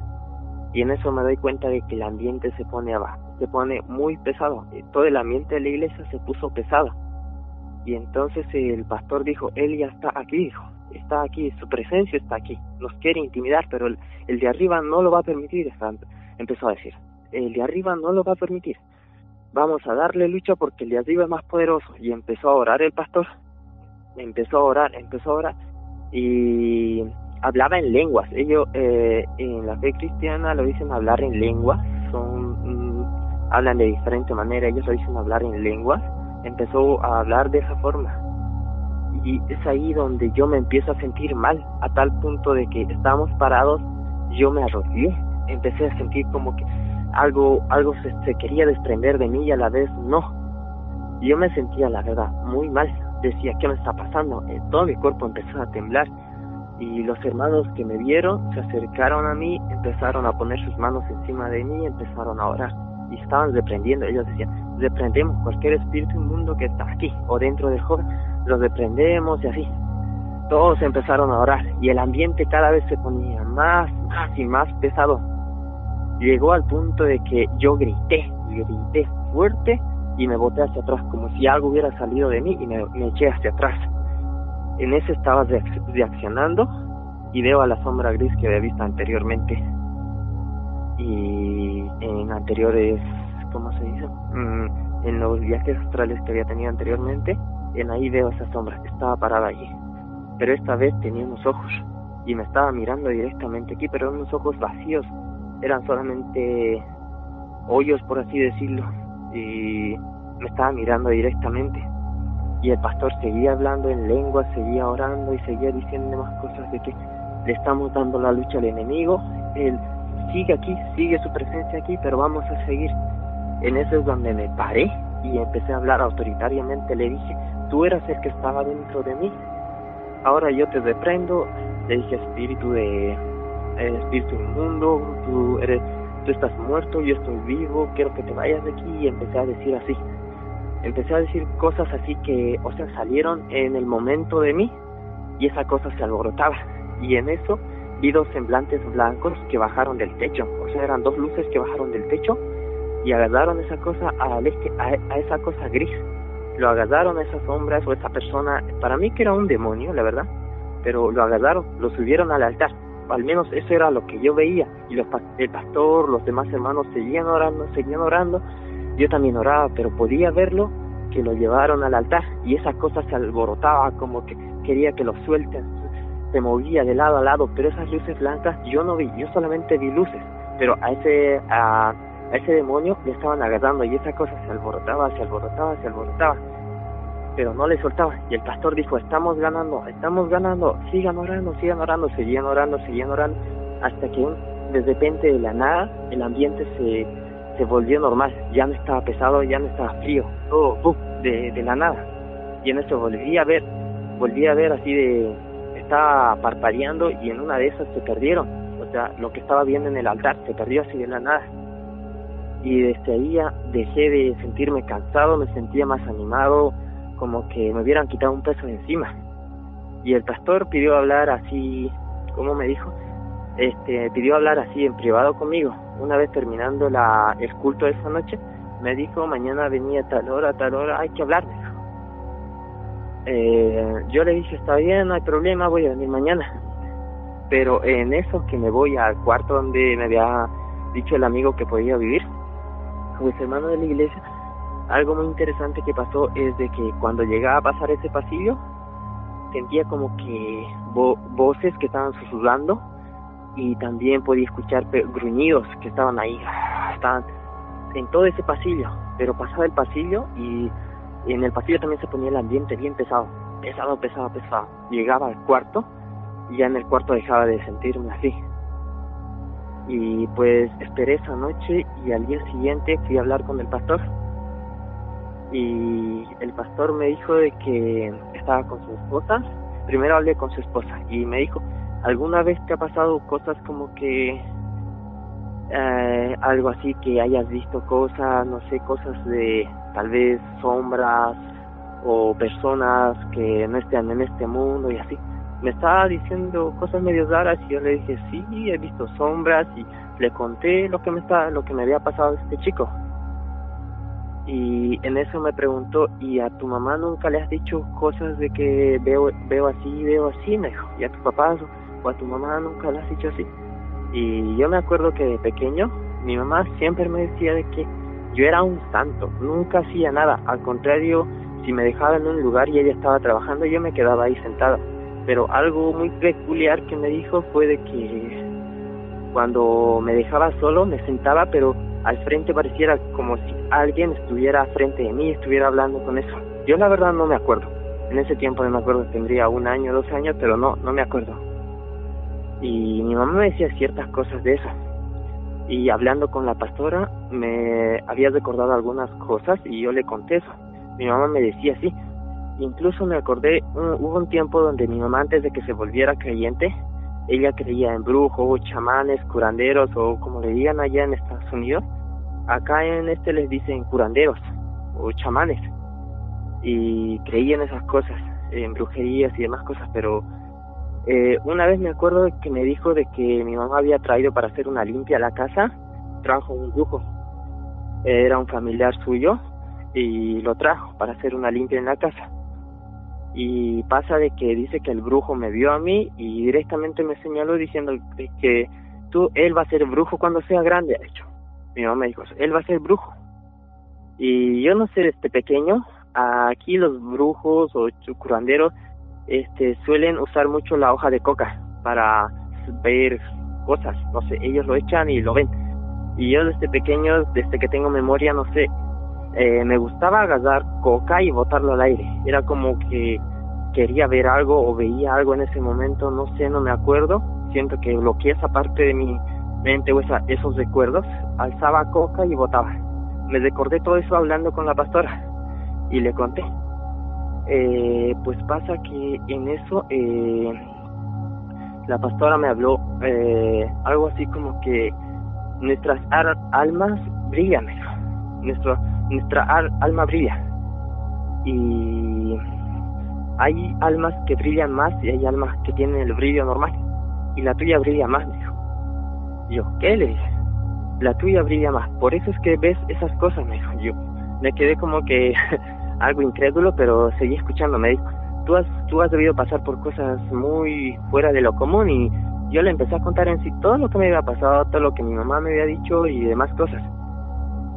Y en eso me doy cuenta de que el ambiente se pone abajo, se pone muy pesado. Todo el ambiente de la iglesia se puso pesado. Y entonces el pastor dijo, él ya está aquí, dijo, está aquí, su presencia está aquí, nos quiere intimidar, pero el, el de arriba no lo va a permitir, empezó a decir, el de arriba no lo va a permitir. Vamos a darle lucha porque el de arriba es más poderoso. Y empezó a orar el pastor empezó a orar, empezó a orar y hablaba en lenguas. Ellos eh, en la fe cristiana lo dicen hablar en lenguas hablan de diferente manera, ellos lo dicen hablar en lenguas, empezó a hablar de esa forma. Y es ahí donde yo me empiezo a sentir mal, a tal punto de que estábamos parados, yo me arrodillé, empecé a sentir como que algo, algo se, se quería desprender de mí y a la vez no. Yo me sentía, la verdad, muy mal. Decía, ¿qué me está pasando? Eh, todo mi cuerpo empezó a temblar y los hermanos que me vieron se acercaron a mí, empezaron a poner sus manos encima de mí y empezaron a orar. Y estaban reprendiendo, ellos decían, reprendemos cualquier espíritu inmundo que está aquí o dentro del joven, los reprendemos y así. Todos empezaron a orar y el ambiente cada vez se ponía más, más y más pesado. Llegó al punto de que yo grité, grité fuerte y me boté hacia atrás como si algo hubiera salido de mí y me eché hacia atrás en ese estaba reaccionando y veo a la sombra gris que había visto anteriormente. Y en anteriores, ¿cómo se dice? Mm, en los viajes astrales que había tenido anteriormente, en ahí veo esa sombra, estaba parada allí. Pero esta vez tenía unos ojos y me estaba mirando directamente aquí, pero unos ojos vacíos, eran solamente hoyos, por así decirlo, y me estaba mirando directamente y el pastor seguía hablando en lengua, seguía orando y seguía diciendo más cosas de que le estamos dando la lucha al enemigo, él sigue aquí, sigue su presencia aquí, pero vamos a seguir. En eso es donde me paré y empecé a hablar autoritariamente, le dije, tú eras el que estaba dentro de mí, ahora yo te reprendo, le dije espíritu de espíritu inmundo, tú eres tú estás muerto, yo estoy vivo, quiero que te vayas de aquí. Y empecé a decir así empecé a decir cosas así que, o sea, salieron en el momento de mí y esa cosa se alborotaba. Y en eso vi dos semblantes blancos que bajaron del techo, o sea, eran dos luces que bajaron del techo y agarraron esa cosa a, a esa cosa gris. Lo agarraron a esas sombras o esa persona, para mí que era un demonio, la verdad, pero lo agarraron, lo subieron al altar. Al menos eso era lo que yo veía. Y los, el pastor, los demás hermanos seguían orando, seguían orando yo también oraba, pero podía verlo que lo llevaron al altar y esa cosa se alborotaba como que quería que lo suelten. Se movía de lado a lado, pero esas luces blancas yo no vi, yo solamente vi luces, pero a ese a, ese demonio le estaban agarrando y esa cosa se alborotaba, se alborotaba, se alborotaba, pero no le soltaba. Y el pastor dijo, estamos ganando, estamos ganando, sigan orando, sigan orando, seguían orando, seguían orando, hasta que de repente de la nada el ambiente se se volvió normal, ya no estaba pesado, ya no estaba frío, todo de, de la nada. Y en eso volví a ver, volví a ver así de, estaba parpadeando y en una de esas se perdieron. O sea, lo que estaba viendo en el altar se perdió así de la nada. Y desde ahí ya dejé de sentirme cansado, me sentía más animado, como que me hubieran quitado un peso de encima. Y el pastor pidió hablar así, como me dijo, este, pidió hablar así en privado conmigo una vez terminando la, el culto esa noche, me dijo, mañana venía tal hora, tal hora, hay que hablar, eh, yo le dije, está bien, no hay problema, voy a venir mañana. Pero en eso que me voy al cuarto donde me había dicho el amigo que podía vivir, con mis hermanos de la iglesia, algo muy interesante que pasó es de que cuando llegaba a pasar ese pasillo, sentía como que voces que estaban susurrando y también podía escuchar gruñidos que estaban ahí, estaban en todo ese pasillo, pero pasaba el pasillo y en el pasillo también se ponía el ambiente bien pesado, pesado, pesado, pesado. Llegaba al cuarto y ya en el cuarto dejaba de sentirme así. Y pues esperé esa noche y al día siguiente fui a hablar con el pastor y el pastor me dijo que estaba con su esposa. Primero hablé con su esposa y me dijo, ¿Alguna vez te ha pasado cosas como que eh, algo así que hayas visto cosas, no sé, cosas de tal vez sombras o personas que no estén en este mundo y así? Me estaba diciendo cosas medio raras y yo le dije, sí, he visto sombras y le conté lo que me está, lo que me había pasado a este chico. Y en eso me preguntó, ¿y a tu mamá nunca le has dicho cosas de que veo, veo así, veo así? Me dijo, ¿y a tu papá? O a tu mamá nunca le has dicho así. Y yo me acuerdo que de pequeño mi mamá siempre me decía de que yo era un santo, nunca hacía nada, al contrario, si me dejaba en un lugar y ella estaba trabajando, yo me quedaba ahí sentada. Pero algo muy peculiar que me dijo fue de que cuando me dejaba solo me sentaba, pero al frente pareciera como si alguien estuviera frente de mí, estuviera hablando con eso. Yo la verdad no me acuerdo. En ese tiempo no me acuerdo, tendría un año, dos años, pero no, no me acuerdo. Y mi mamá me decía ciertas cosas de eso. Y hablando con la pastora, me había recordado algunas cosas y yo le conté eso. Mi mamá me decía así. Incluso me acordé, hubo un tiempo donde mi mamá antes de que se volviera creyente, ella creía en brujos, chamanes, curanderos o como le digan allá en Estados Unidos. Acá en este les dicen curanderos o chamanes. Y creía en esas cosas, en brujerías y demás cosas, pero eh, una vez me acuerdo que me dijo de que mi mamá había traído para hacer una limpia a la casa, trajo un brujo. Era un familiar suyo y lo trajo para hacer una limpia en la casa. Y pasa de que dice que el brujo me vio a mí y directamente me señaló diciendo que tú él va a ser brujo cuando sea grande de hecho mi mamá me dijo él va a ser brujo. Y yo no sé este pequeño aquí los brujos o curanderos este suelen usar mucho la hoja de coca para ver cosas no sé ellos lo echan y lo ven y yo desde pequeño desde que tengo memoria no sé eh, me gustaba agarrar coca y botarlo al aire. Era como que quería ver algo o veía algo en ese momento, no sé, no me acuerdo. Siento que bloqueé esa parte de mi mente o esos recuerdos. Alzaba coca y botaba. Me recordé todo eso hablando con la pastora y le conté. Eh, pues pasa que en eso eh, la pastora me habló eh, algo así como que nuestras almas brillan, nuestro nuestra alma brilla. Y hay almas que brillan más y hay almas que tienen el brillo normal. Y la tuya brilla más, dijo. Yo, ¿qué le dije? La tuya brilla más. Por eso es que ves esas cosas, me dijo. Yo me quedé como que *laughs* algo incrédulo, pero seguí escuchando. Me dijo, tú has, tú has debido pasar por cosas muy fuera de lo común y yo le empecé a contar en sí todo lo que me había pasado, todo lo que mi mamá me había dicho y demás cosas.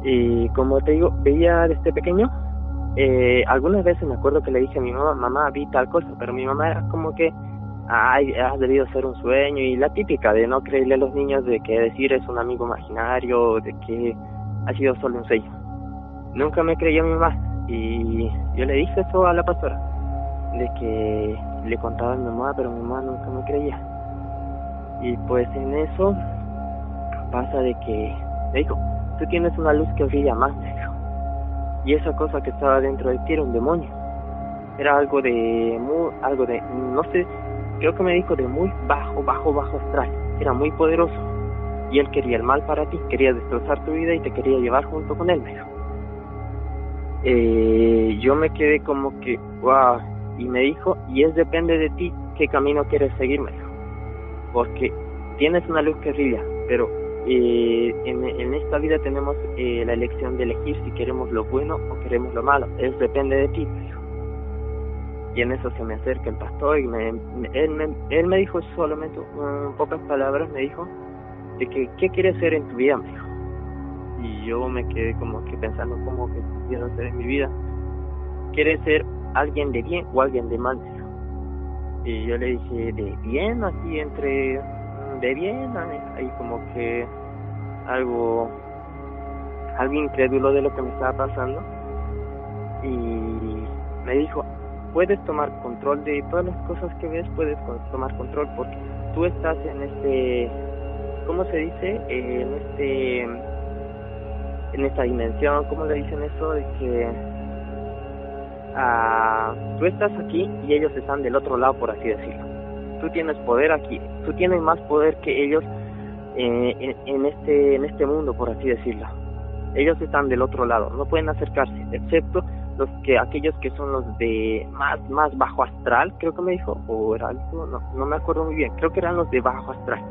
Y como te digo, veía desde pequeño, eh, algunas veces me acuerdo que le dije a mi mamá, mamá, vi tal cosa, pero mi mamá era como que, ay, ha debido ser un sueño, y la típica de no creerle a los niños de que decir es un amigo imaginario, de que ha sido solo un sello. Nunca me creyó mi mamá, y yo le dije eso a la pastora, de que le contaba a mi mamá, pero mi mamá nunca me creía. Y pues en eso pasa de que me dijo, tú tienes una luz que brilla más, negro. Y esa cosa que estaba dentro de ti era un demonio. Era algo de, muy, algo de, no sé, creo que me dijo de muy bajo, bajo, bajo astral. Era muy poderoso. Y él quería el mal para ti, quería destrozar tu vida y te quería llevar junto con él, negro. Eh, yo me quedé como que, wow, y me dijo, y es depende de ti qué camino quieres seguir, negro. Porque tienes una luz que brilla, pero eh, en, esta vida tenemos eh, la elección de elegir si queremos lo bueno o queremos lo malo. Eso depende de ti. Y en eso se me acerca el pastor y me, él, me, él me dijo solamente en pocas palabras, me dijo de que qué quieres ser en tu vida, me. Y yo me quedé como que pensando cómo que quiero ser en mi vida. ¿Quieres ser alguien de bien o alguien de mal? Y yo le dije, de bien, así entre de bien, ahí como que algo, algo incrédulo de lo que me estaba pasando. Y me dijo, puedes tomar control de todas las cosas que ves, puedes tomar control porque tú estás en este, ¿cómo se dice? en este, en esta dimensión, ¿cómo le dicen eso? De que ah, tú estás aquí y ellos están del otro lado, por así decirlo tú tienes poder aquí, tú tienes más poder que ellos eh, en, este en este mundo, por así decirlo. Ellos están del otro lado, no pueden acercarse, excepto los que aquellos que son los de más más bajo astral, creo que me dijo, o era algo, no, no me acuerdo muy bien, creo que eran los de bajo astral.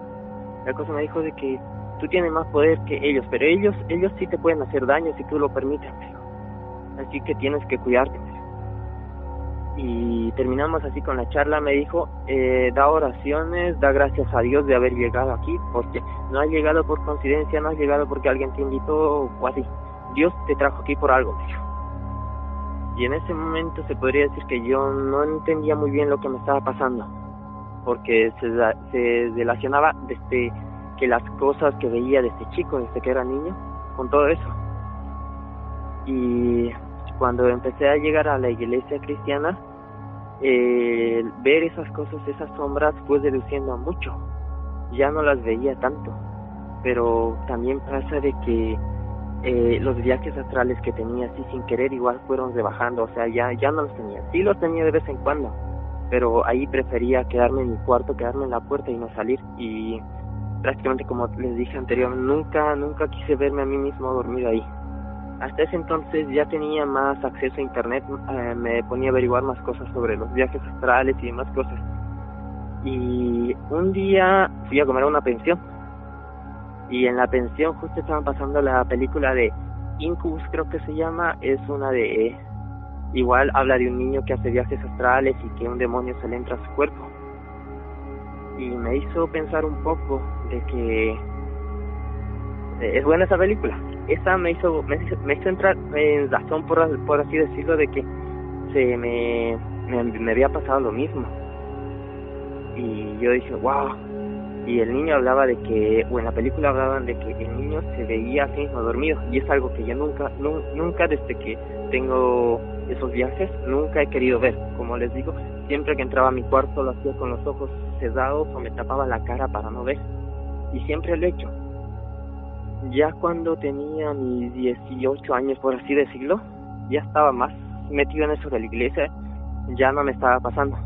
La cosa me dijo de que tú tienes más poder que ellos, pero ellos ellos sí te pueden hacer daño si tú lo permites. Así que tienes que cuidarte y terminamos así con la charla. Me dijo, eh, da oraciones, da gracias a Dios de haber llegado aquí, porque no has llegado por coincidencia, no has llegado porque alguien te invitó o así. Dios te trajo aquí por algo, Y en ese momento se podría decir que yo no entendía muy bien lo que me estaba pasando, porque se, se relacionaba desde que las cosas que veía desde chico, desde que era niño, con todo eso. Y cuando empecé a llegar a la iglesia cristiana, eh, ver esas cosas, esas sombras, fue deduciendo mucho. Ya no las veía tanto. Pero también pasa de que eh, los viajes astrales que tenía así sin querer igual fueron rebajando, o sea, ya, ya no los tenía. Sí los tenía de vez en cuando, pero ahí prefería quedarme en mi cuarto, quedarme en la puerta y no salir. Y prácticamente como les dije anteriormente, nunca, nunca quise verme a mí mismo dormido ahí. Hasta ese entonces ya tenía más acceso a internet, eh, me ponía a averiguar más cosas sobre los viajes astrales y demás cosas. Y un día fui a comer a una pensión. Y en la pensión justo estaban pasando la película de Incubus, creo que se llama, es una de igual habla de un niño que hace viajes astrales y que un demonio se le entra a su cuerpo. Y me hizo pensar un poco de que eh, es buena esa película. Esa me hizo me, hizo entrar en razón por, así decirlo de que se me, me, me había pasado lo mismo. Y yo dije, wow, y el niño hablaba de que, o en la película hablaban de que el niño se veía así mismo dormido, y es algo que yo nunca, nunca desde que tengo esos viajes, nunca he querido ver. Como les digo, siempre que entraba a mi cuarto lo hacía con los ojos cerrados o me tapaba la cara para no ver, y siempre lo he hecho. Ya cuando tenía mis 18 años, por así decirlo, ya estaba más metido en eso de la iglesia, ya no me estaba pasando.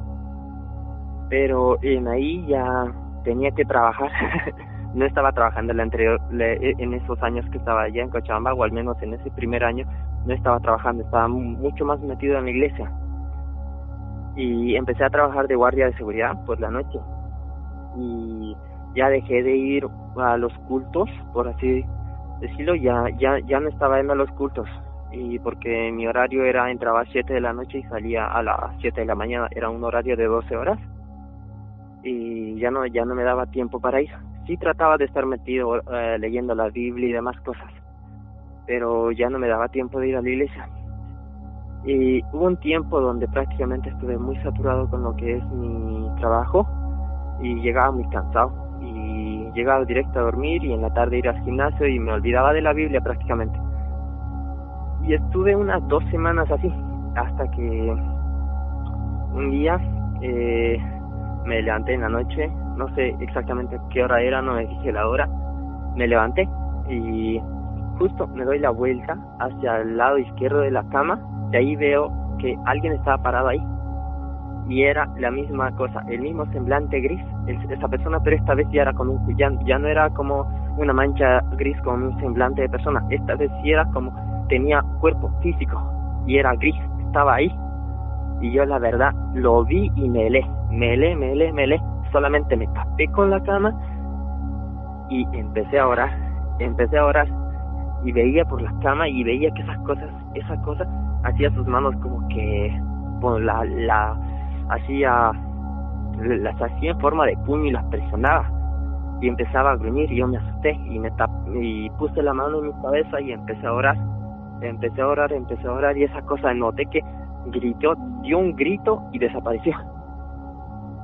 Pero en ahí ya tenía que trabajar. *laughs* no estaba trabajando el anterior, en esos años que estaba allá en Cochabamba, o al menos en ese primer año, no estaba trabajando, estaba mucho más metido en la iglesia. Y empecé a trabajar de guardia de seguridad por la noche. Y ya dejé de ir a los cultos, por así decirlo, ya, ya, ya no estaba yendo a los cultos. Y porque mi horario era, entraba a 7 de la noche y salía a las 7 de la mañana, era un horario de 12 horas y ya no ya no me daba tiempo para ir. Sí trataba de estar metido eh, leyendo la Biblia y demás cosas, pero ya no me daba tiempo de ir a la iglesia. Y hubo un tiempo donde prácticamente estuve muy saturado con lo que es mi trabajo y llegaba muy cansado y llegaba directo a dormir y en la tarde ir al gimnasio y me olvidaba de la Biblia prácticamente. Y estuve unas dos semanas así, hasta que un día eh, me levanté en la noche, no sé exactamente qué hora era, no me dije la hora, me levanté y justo me doy la vuelta hacia el lado izquierdo de la cama y ahí veo que alguien estaba parado ahí. Y era la misma cosa, el mismo semblante gris, esa persona, pero esta vez ya era con un ya, ya no era como una mancha gris con un semblante de persona, esta vez sí era como tenía cuerpo físico y era gris, estaba ahí. Y yo la verdad lo vi y me helé, me helé, me helé, me helé, solamente me tapé con la cama y empecé a orar, empecé a orar y veía por la cama y veía que esas cosas, esas cosas, hacía sus manos como que, con la, la, hacía, las hacía en forma de puño y las presionaba y empezaba a gruñir y yo me asusté y me tap y puse la mano en mi cabeza y empecé a orar, empecé a orar, empecé a orar y esa cosa noté que gritó, dio un grito y desapareció.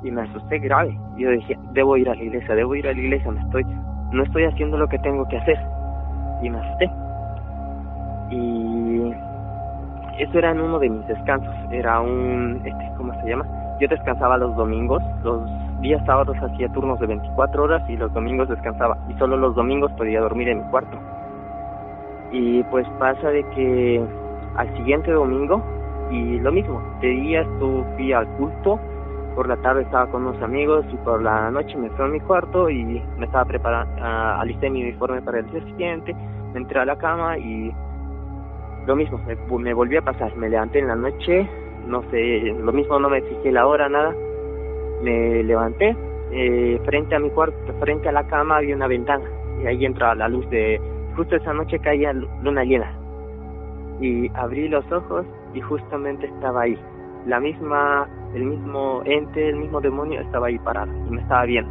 Y me asusté grave. Yo dije, debo ir a la iglesia, debo ir a la iglesia, me estoy, no estoy haciendo lo que tengo que hacer. Y. Y eso era en uno de mis descansos. Era un, este, ¿cómo se llama? Yo descansaba los domingos, los días sábados hacía turnos de 24 horas y los domingos descansaba. Y solo los domingos podía dormir en mi cuarto. Y pues pasa de que al siguiente domingo y lo mismo, de día fui al culto, por la tarde estaba con unos amigos y por la noche me fui a mi cuarto y me estaba preparando, uh, alisté mi uniforme para el día siguiente, me entré a la cama y lo mismo, me, volví a pasar, me levanté en la noche, no sé, lo mismo no me fijé la hora, nada, me levanté, eh, frente a mi cuarto, frente a la cama había una ventana y ahí entraba la luz de, justo esa noche caía luna llena y abrí los ojos y justamente estaba ahí. La misma, el mismo ente, el mismo demonio estaba ahí parado y me estaba viendo.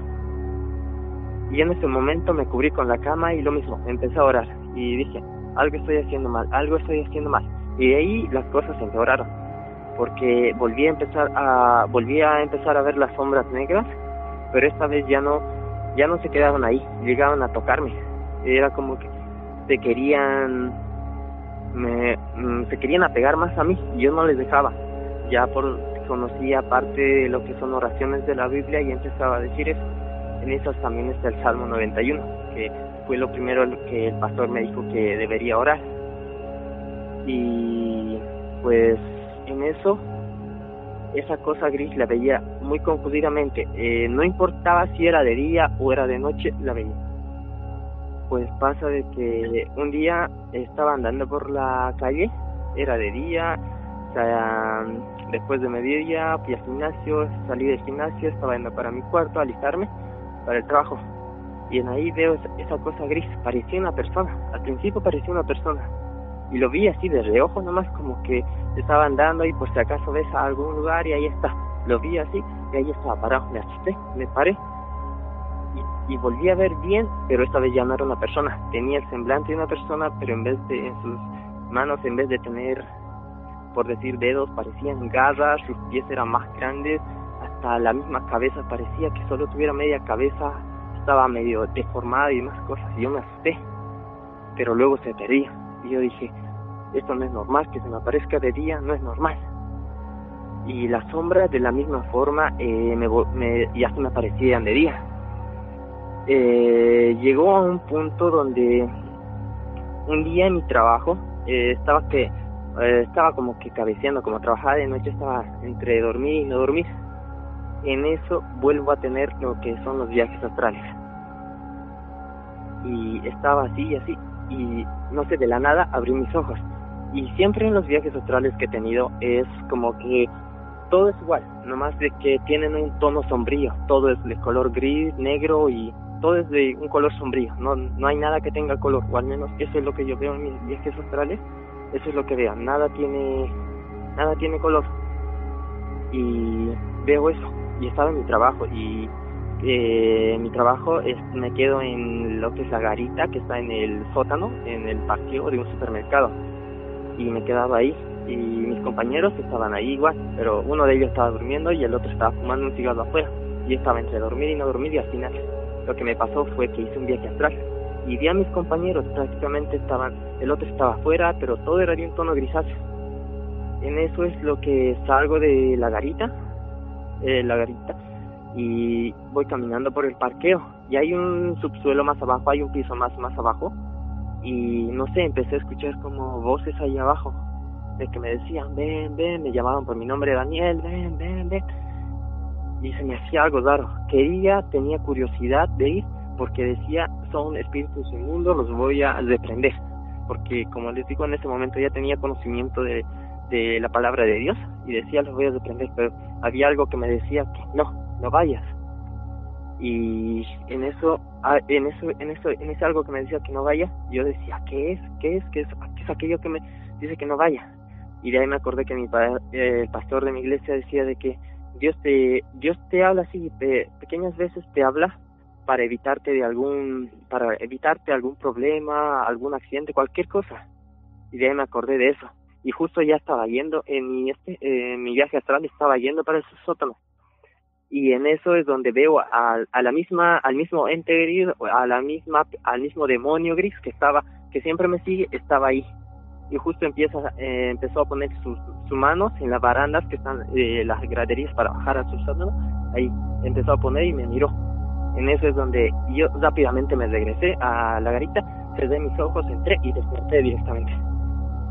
Y en ese momento me cubrí con la cama y lo mismo, empecé a orar y dije, algo estoy haciendo mal, algo estoy haciendo mal. Y de ahí las cosas empeoraron, porque volví a empezar a volví a empezar a ver las sombras negras, pero esta vez ya no ya no se quedaban ahí, llegaban a tocarme. Era como que se querían me, mm, se querían apegar más a mí y yo no les dejaba ya por conocía parte de lo que son oraciones de la Biblia y empezaba a decir eso. En esas también está el Salmo 91 que fue lo primero que el pastor me dijo que debería orar. Y pues en eso esa cosa gris la veía muy confundidamente eh, no importaba si era de día o era de noche la veía. Pues pasa de que un día estaba andando por la calle, era de día, después de mediodía fui al gimnasio, salí del gimnasio, estaba yendo para mi cuarto a alistarme para el trabajo. Y en ahí veo esa, cosa gris, parecía una persona, al principio parecía una persona. Y lo vi así de reojo nomás, como que estaba andando y por si acaso ves a algún lugar y ahí está. Lo vi así y ahí estaba parado, me asusté, me paré y volví a ver bien, pero esta vez ya no era una persona. Tenía el semblante de una persona, pero en vez de en sus manos, en vez de tener, por decir, dedos, parecían garras, sus pies eran más grandes, hasta la misma cabeza parecía que solo tuviera media cabeza, estaba medio deformada y más cosas. Y yo me asusté, pero luego se perdía. Y yo dije, esto no es normal, que se me aparezca de día no es normal. Y las sombras de la misma forma eh, me, ya se me aparecían de día eh, llegó a un punto donde un día en mi trabajo eh, estaba que eh, estaba como que cabeceando, como trabajaba de noche estaba entre dormir y no dormir. En eso vuelvo a tener lo que son los viajes astrales. Y estaba así y así y no sé, de la nada abrí mis ojos. Y siempre en los viajes astrales que he tenido es como que todo es igual, nomás de que tienen un tono sombrío, todo es de color gris, negro y todo es de un color sombrío, no, no hay nada que tenga color, o al menos eso es lo que yo veo en mis viajes astrales, eso es lo que veo, nada tiene, nada tiene color. Y veo eso, y estaba en mi trabajo, y eh, mi trabajo es, me quedo en lo que es la garita, que está en el sótano, en el patio de un supermercado, y me quedaba ahí, y mis compañeros estaban ahí igual, pero uno de ellos estaba durmiendo y el otro estaba fumando un cigarro afuera, y estaba entre dormir y no dormir, y al final. Lo que me pasó fue que hice un viaje astral. Y vi a mis compañeros. Prácticamente estaban, el otro estaba afuera, pero todo era de un tono grisáceo. En eso es lo que salgo de la garita, eh, la garita, y voy caminando por el parqueo. Y hay un subsuelo más abajo, hay un piso más, más abajo. Y no sé, empecé a escuchar como voces ahí abajo, de que me decían, ven, ven, me llamaban por mi nombre Daniel, ven, ven, ven y se me hacía algo raro. Quería, tenía curiosidad de ir porque decía, son espíritus inmundos, los voy a reprender. Porque como les digo, en ese momento ya tenía conocimiento de, de la palabra de Dios y decía, los voy a reprender, pero había algo que me decía que no, no vayas. Y en eso, ah, en eso, en eso, en ese algo que me decía que no vaya, yo decía, ¿qué es? ¿Qué es? ¿Qué es, ¿Qué es aquello que me dice que no vaya? Y de ahí me acordé que mi eh, el pastor de mi iglesia decía de que Dios te, Dios te habla así, pequeñas veces te habla para evitarte de algún, para evitarte algún problema, algún accidente, cualquier cosa. Y de ahí me acordé de eso. Y justo ya estaba yendo, en mi, este, en mi viaje astral estaba yendo para ese sótano. Y en eso es donde veo a, a la misma, al mismo ente gris, a la misma, al mismo demonio gris que estaba, que siempre me sigue, estaba ahí y justo empieza eh, empezó a poner sus, manos en las barandas que están eh, las graderías para bajar a su sótano ahí empezó a poner y me miró en eso es donde yo rápidamente me regresé a la garita cerré mis ojos entré y desperté directamente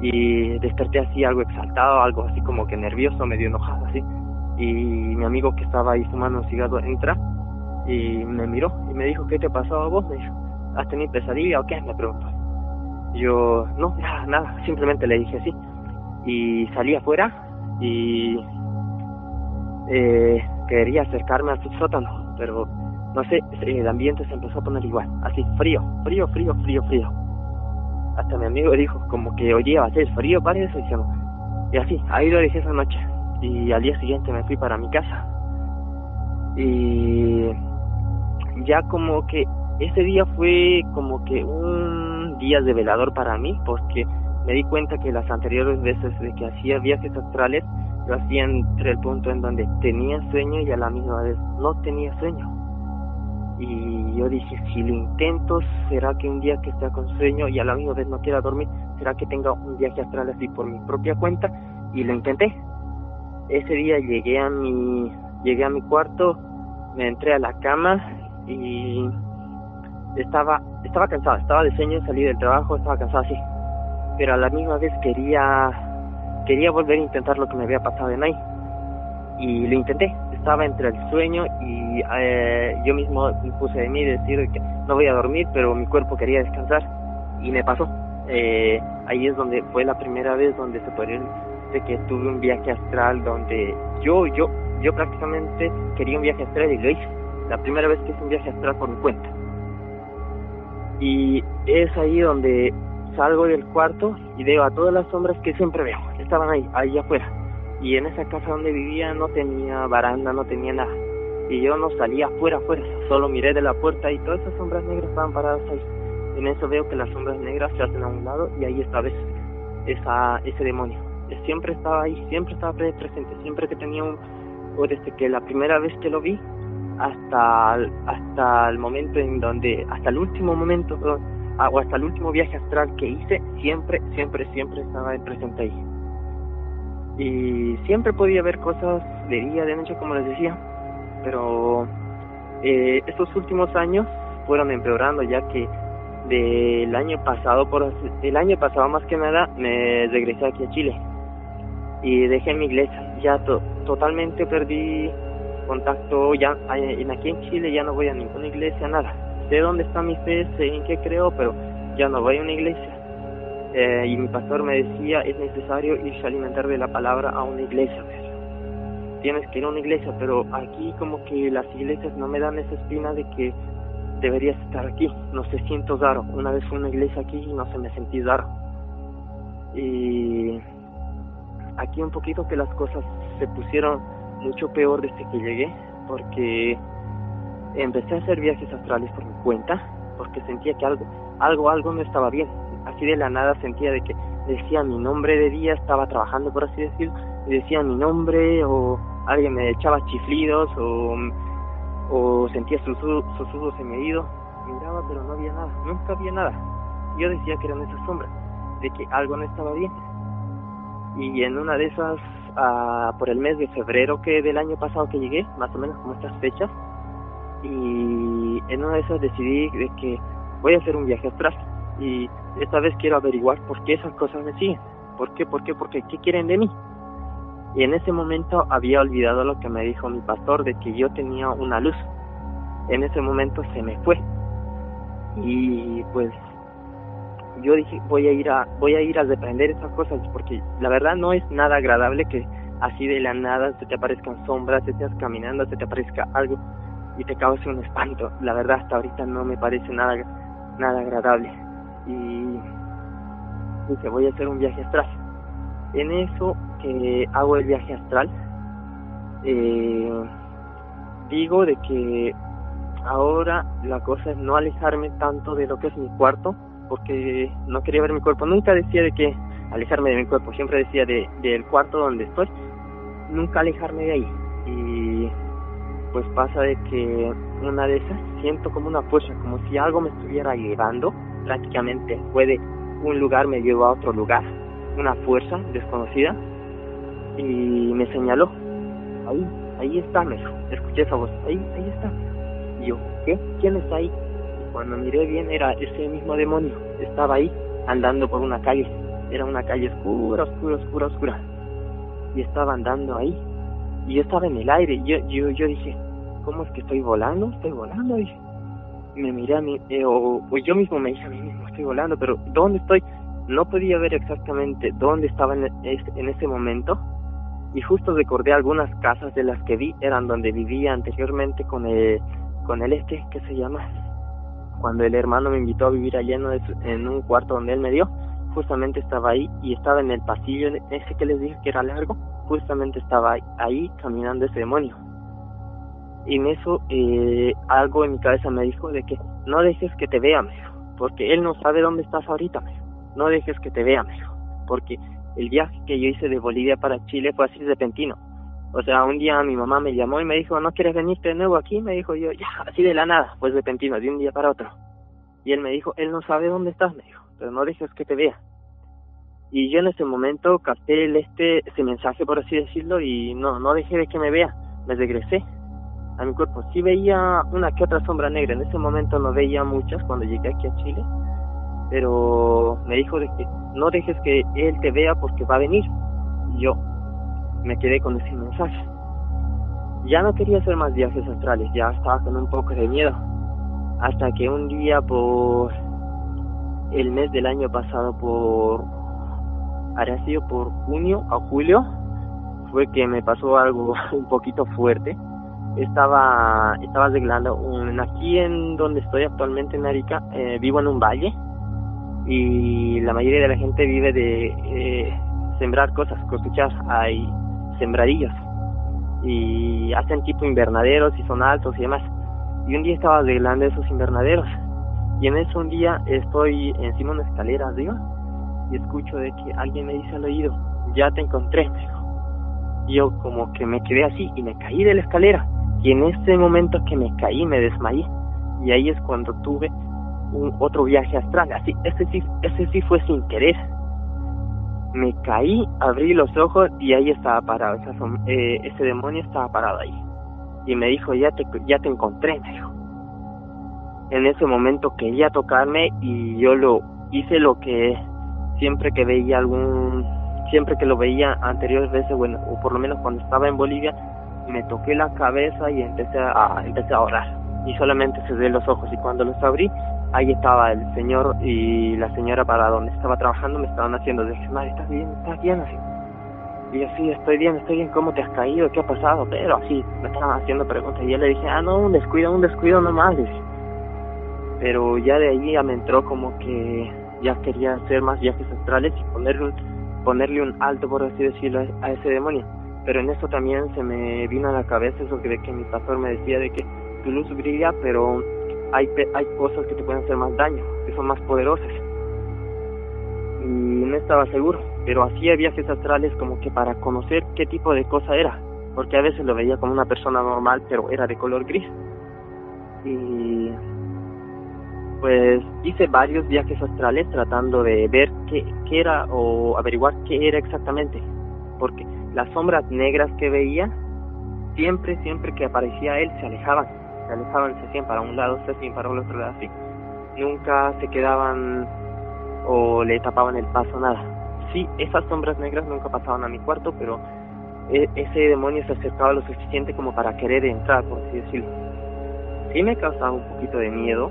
y desperté así algo exaltado algo así como que nervioso medio enojado así y mi amigo que estaba ahí fumando un cigarro entra y me miró y me dijo ¿qué te pasó a vos? me dijo ¿has tenido pesadilla o qué? me preguntó yo, no, nada, nada, simplemente le dije así. Y salí afuera y eh, quería acercarme a su sótano, pero no sé, el ambiente se empezó a poner igual, así, frío, frío, frío, frío, frío. Hasta mi amigo dijo, como que hoy día va a ser frío, parece, y así, ahí lo dije esa noche. Y al día siguiente me fui para mi casa. Y ya como que ese día fue como que un día de velador para mí, porque me di cuenta que las anteriores veces de que hacía viajes astrales, lo hacía entre el punto en donde tenía sueño y a la misma vez no tenía sueño. Y yo dije, si lo intento, ¿será que un día que esté con sueño y a la misma vez no quiera dormir, será que tenga un viaje astral así por mi propia cuenta? Y lo intenté. Ese día llegué a mi, llegué a mi cuarto, me entré a la cama y estaba, estaba cansado, estaba de sueño, salí del trabajo, estaba cansado así. Pero a la misma vez quería, quería volver a intentar lo que me había pasado en ahí. Y lo intenté, estaba entre el sueño y eh, yo mismo puse de mí decir que no voy a dormir, pero mi cuerpo quería descansar y me pasó. Eh, ahí es donde fue la primera vez donde se puede decir que tuve un viaje astral donde yo, yo, yo prácticamente quería un viaje astral y lo hice. La primera vez que hice un viaje astral por mi cuenta. Y es ahí donde salgo del cuarto y veo a todas las sombras que siempre veo. Estaban ahí, ahí afuera y en esa casa donde vivía no tenía baranda, no tenía nada. Y yo no salía afuera, afuera, solo miré de la puerta y todas esas sombras negras estaban paradas ahí. En eso veo que las sombras negras se hacen a un lado y ahí estaba esa, ese demonio. Siempre estaba ahí, siempre estaba presente, siempre que tenía un... o desde que la primera vez que lo vi hasta, hasta el momento en donde, hasta el último momento, o hasta el último viaje astral que hice, siempre, siempre, siempre estaba presente ahí y siempre podía ver cosas de día, de noche, como les decía, pero eh, estos últimos años fueron empeorando ya que del año pasado, por el año pasado más que nada, me regresé aquí a Chile y dejé mi iglesia, ya totalmente perdí contacto, ya en aquí en Chile ya no voy a ninguna iglesia, nada. Sé dónde está mi fe, sé en qué creo, pero ya no voy a una iglesia eh, y mi pastor me decía, es necesario irse a alimentar de la palabra a una iglesia. Tienes que ir a una iglesia, pero aquí como que las iglesias no me dan esa espina de que deberías estar aquí. No se siento raro. Una vez fui una iglesia aquí y no se me sentí raro. Y aquí un poquito que las cosas se pusieron mucho peor desde que llegué, porque empecé a hacer viajes astrales por mi cuenta, porque sentía que algo, algo, algo no estaba bien así de la nada sentía de que decía mi nombre de día, estaba trabajando por así decirlo, y decía mi nombre o alguien me echaba chiflidos o, o sentía susurros en mi oído. Miraba pero no había nada, nunca había nada. Yo decía que eran esas sombras, de que algo no estaba bien. Y en una de esas, ah, por el mes de febrero que del año pasado que llegué, más o menos como estas fechas, y en una de esas decidí de que voy a hacer un viaje astral y esta vez quiero averiguar por qué esas cosas me siguen. ¿Por qué? ¿Por qué? ¿Por qué? ¿Qué quieren de mí? Y en ese momento había olvidado lo que me dijo mi pastor de que yo tenía una luz. En ese momento se me fue. Y pues yo dije, voy a ir a voy a ir a esas cosas porque la verdad no es nada agradable que así de la nada se te aparezcan sombras, estés caminando, se te aparezca algo y te cause un espanto. La verdad hasta ahorita no me parece nada nada agradable y dije voy a hacer un viaje astral. En eso que hago el viaje astral, eh, digo de que ahora la cosa es no alejarme tanto de lo que es mi cuarto, porque no quería ver mi cuerpo. Nunca decía de que alejarme de mi cuerpo, siempre decía de, del cuarto donde estoy, nunca alejarme de ahí. Y pues pasa de que una de esas siento como una fuerza, como si algo me estuviera llevando prácticamente fue de un lugar me llevó a otro lugar, una fuerza desconocida, y me señaló, ahí, ahí está, me escuché esa voz, ahí, ahí está. Y yo, ¿qué? ¿Quién está ahí? Y cuando miré bien era ese mismo demonio, estaba ahí, andando por una calle, era una calle oscura, oscura, oscura, oscura, y estaba andando ahí, y yo estaba en el aire, yo, yo, yo dije, ¿cómo es que estoy volando? Estoy volando, dije me miré a eh, o, yo mismo me dije a mí mismo, estoy volando, pero ¿dónde estoy? No podía ver exactamente dónde estaba en, en ese momento y justo recordé algunas casas de las que vi, eran donde vivía anteriormente con el, con el este, que se llama, cuando el hermano me invitó a vivir allá en un cuarto donde él me dio, justamente estaba ahí y estaba en el pasillo ese que les dije que era largo, justamente estaba ahí, ahí caminando ese demonio y en eso eh, algo en mi cabeza me dijo de que no dejes que te vea, mejor, porque él no sabe dónde estás ahorita, mejor. no dejes que te vea, mejor, porque el viaje que yo hice de Bolivia para Chile fue así repentino. O sea, un día mi mamá me llamó y me dijo, ¿no quieres venirte de nuevo aquí? Me dijo yo, ya, así de la nada, pues repentino, de un día para otro. Y él me dijo, él no sabe dónde estás, me dijo, pero no dejes que te vea. Y yo en ese momento capté el, este, ese mensaje, por así decirlo, y no, no dejé de que me vea. Me regresé a mi cuerpo. Sí veía una que otra sombra negra. En ese momento no veía muchas cuando llegué aquí a Chile. Pero me dijo de que no dejes que él te vea porque va a venir. Y yo me quedé con ese mensaje. Ya no quería hacer más viajes astrales, ya estaba con un poco de miedo. Hasta que un día por el mes del año pasado, por habría sido por junio a julio, fue que me pasó algo *laughs* un poquito fuerte. Estaba, estaba arreglando un, aquí en donde estoy actualmente en Arica, eh, vivo en un valle y la mayoría de la gente vive de eh, sembrar cosas, cosechar, hay sembradillos y hacen tipo invernaderos y son altos y demás. Y un día estaba arreglando esos invernaderos y en eso un día estoy encima de una escalera arriba y escucho de que alguien me dice al oído, ya te encontré, yo como que me quedé así y me caí de la escalera. Y en ese momento que me caí me desmayé. Y ahí es cuando tuve un otro viaje astral. Así, ese sí, ese sí fue sin querer. Me caí, abrí los ojos y ahí estaba parado. Eh, ese demonio estaba parado ahí. Y me dijo, ya te, ya te encontré, me dijo. En ese momento quería tocarme y yo lo hice lo que siempre que veía algún, siempre que lo veía anteriores veces, bueno, o por lo menos cuando estaba en Bolivia, me toqué la cabeza y empecé a, empecé a orar. Y solamente cerré los ojos y cuando los abrí, ahí estaba el señor y la señora para donde estaba trabajando me estaban haciendo, dije, madre, ¿estás bien? ¿Estás bien? Así. Y yo, sí, estoy bien, estoy bien, ¿cómo te has caído? ¿Qué ha pasado? Pero así, me estaban haciendo preguntas y yo le dije, ah, no, un descuido, un descuido nomás, Pero ya de ahí ya me entró como que ya quería hacer más viajes astrales y ponerle un, ponerle un alto, por así decirlo, a ese demonio. Pero en eso también se me vino a la cabeza eso de que mi pastor me decía de que tu luz brilla, pero hay, hay cosas que te pueden hacer más daño, que son más poderosas. Y no estaba seguro, pero hacía viajes astrales como que para conocer qué tipo de cosa era, porque a veces lo veía como una persona normal, pero era de color gris. Y pues hice varios viajes astrales tratando de ver qué, qué era o averiguar qué era exactamente, porque las sombras negras que veía, siempre, siempre que aparecía él, se alejaban, se alejaban, se hacían para un lado, se hacían para el otro lado, así. Nunca se quedaban o le tapaban el paso, nada. Sí, esas sombras negras nunca pasaban a mi cuarto, pero e, ese demonio se acercaba lo suficiente como para querer entrar, por así decirlo. Sí me causaba un poquito de miedo,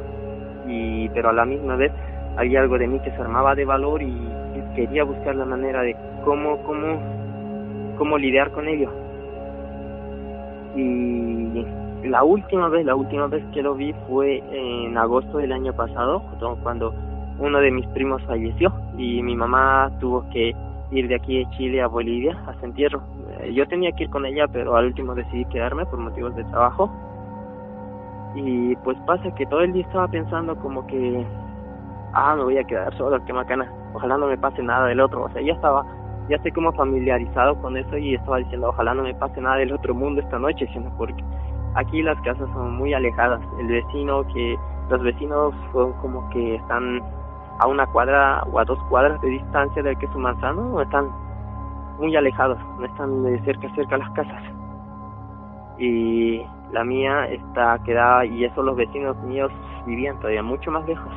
y pero a la misma vez había algo de mí que se armaba de valor y, quería buscar la manera de cómo cómo cómo lidiar con ello y la última vez la última vez que lo vi fue en agosto del año pasado cuando uno de mis primos falleció y mi mamá tuvo que ir de aquí de Chile a Bolivia a su entierro eh, yo tenía que ir con ella pero al último decidí quedarme por motivos de trabajo. Y pues pasa que todo el día estaba pensando como que, ah, me voy a quedar solo, qué macana, ojalá no me pase nada del otro. O sea, ya estaba, ya estoy como familiarizado con eso y estaba diciendo, ojalá no me pase nada del otro mundo esta noche, sino porque aquí las casas son muy alejadas. El vecino que, los vecinos son como que están a una cuadra o a dos cuadras de distancia del que su manzano, están muy alejados, no están de cerca cerca las casas. Y la mía está quedada y eso los vecinos míos vivían todavía mucho más lejos.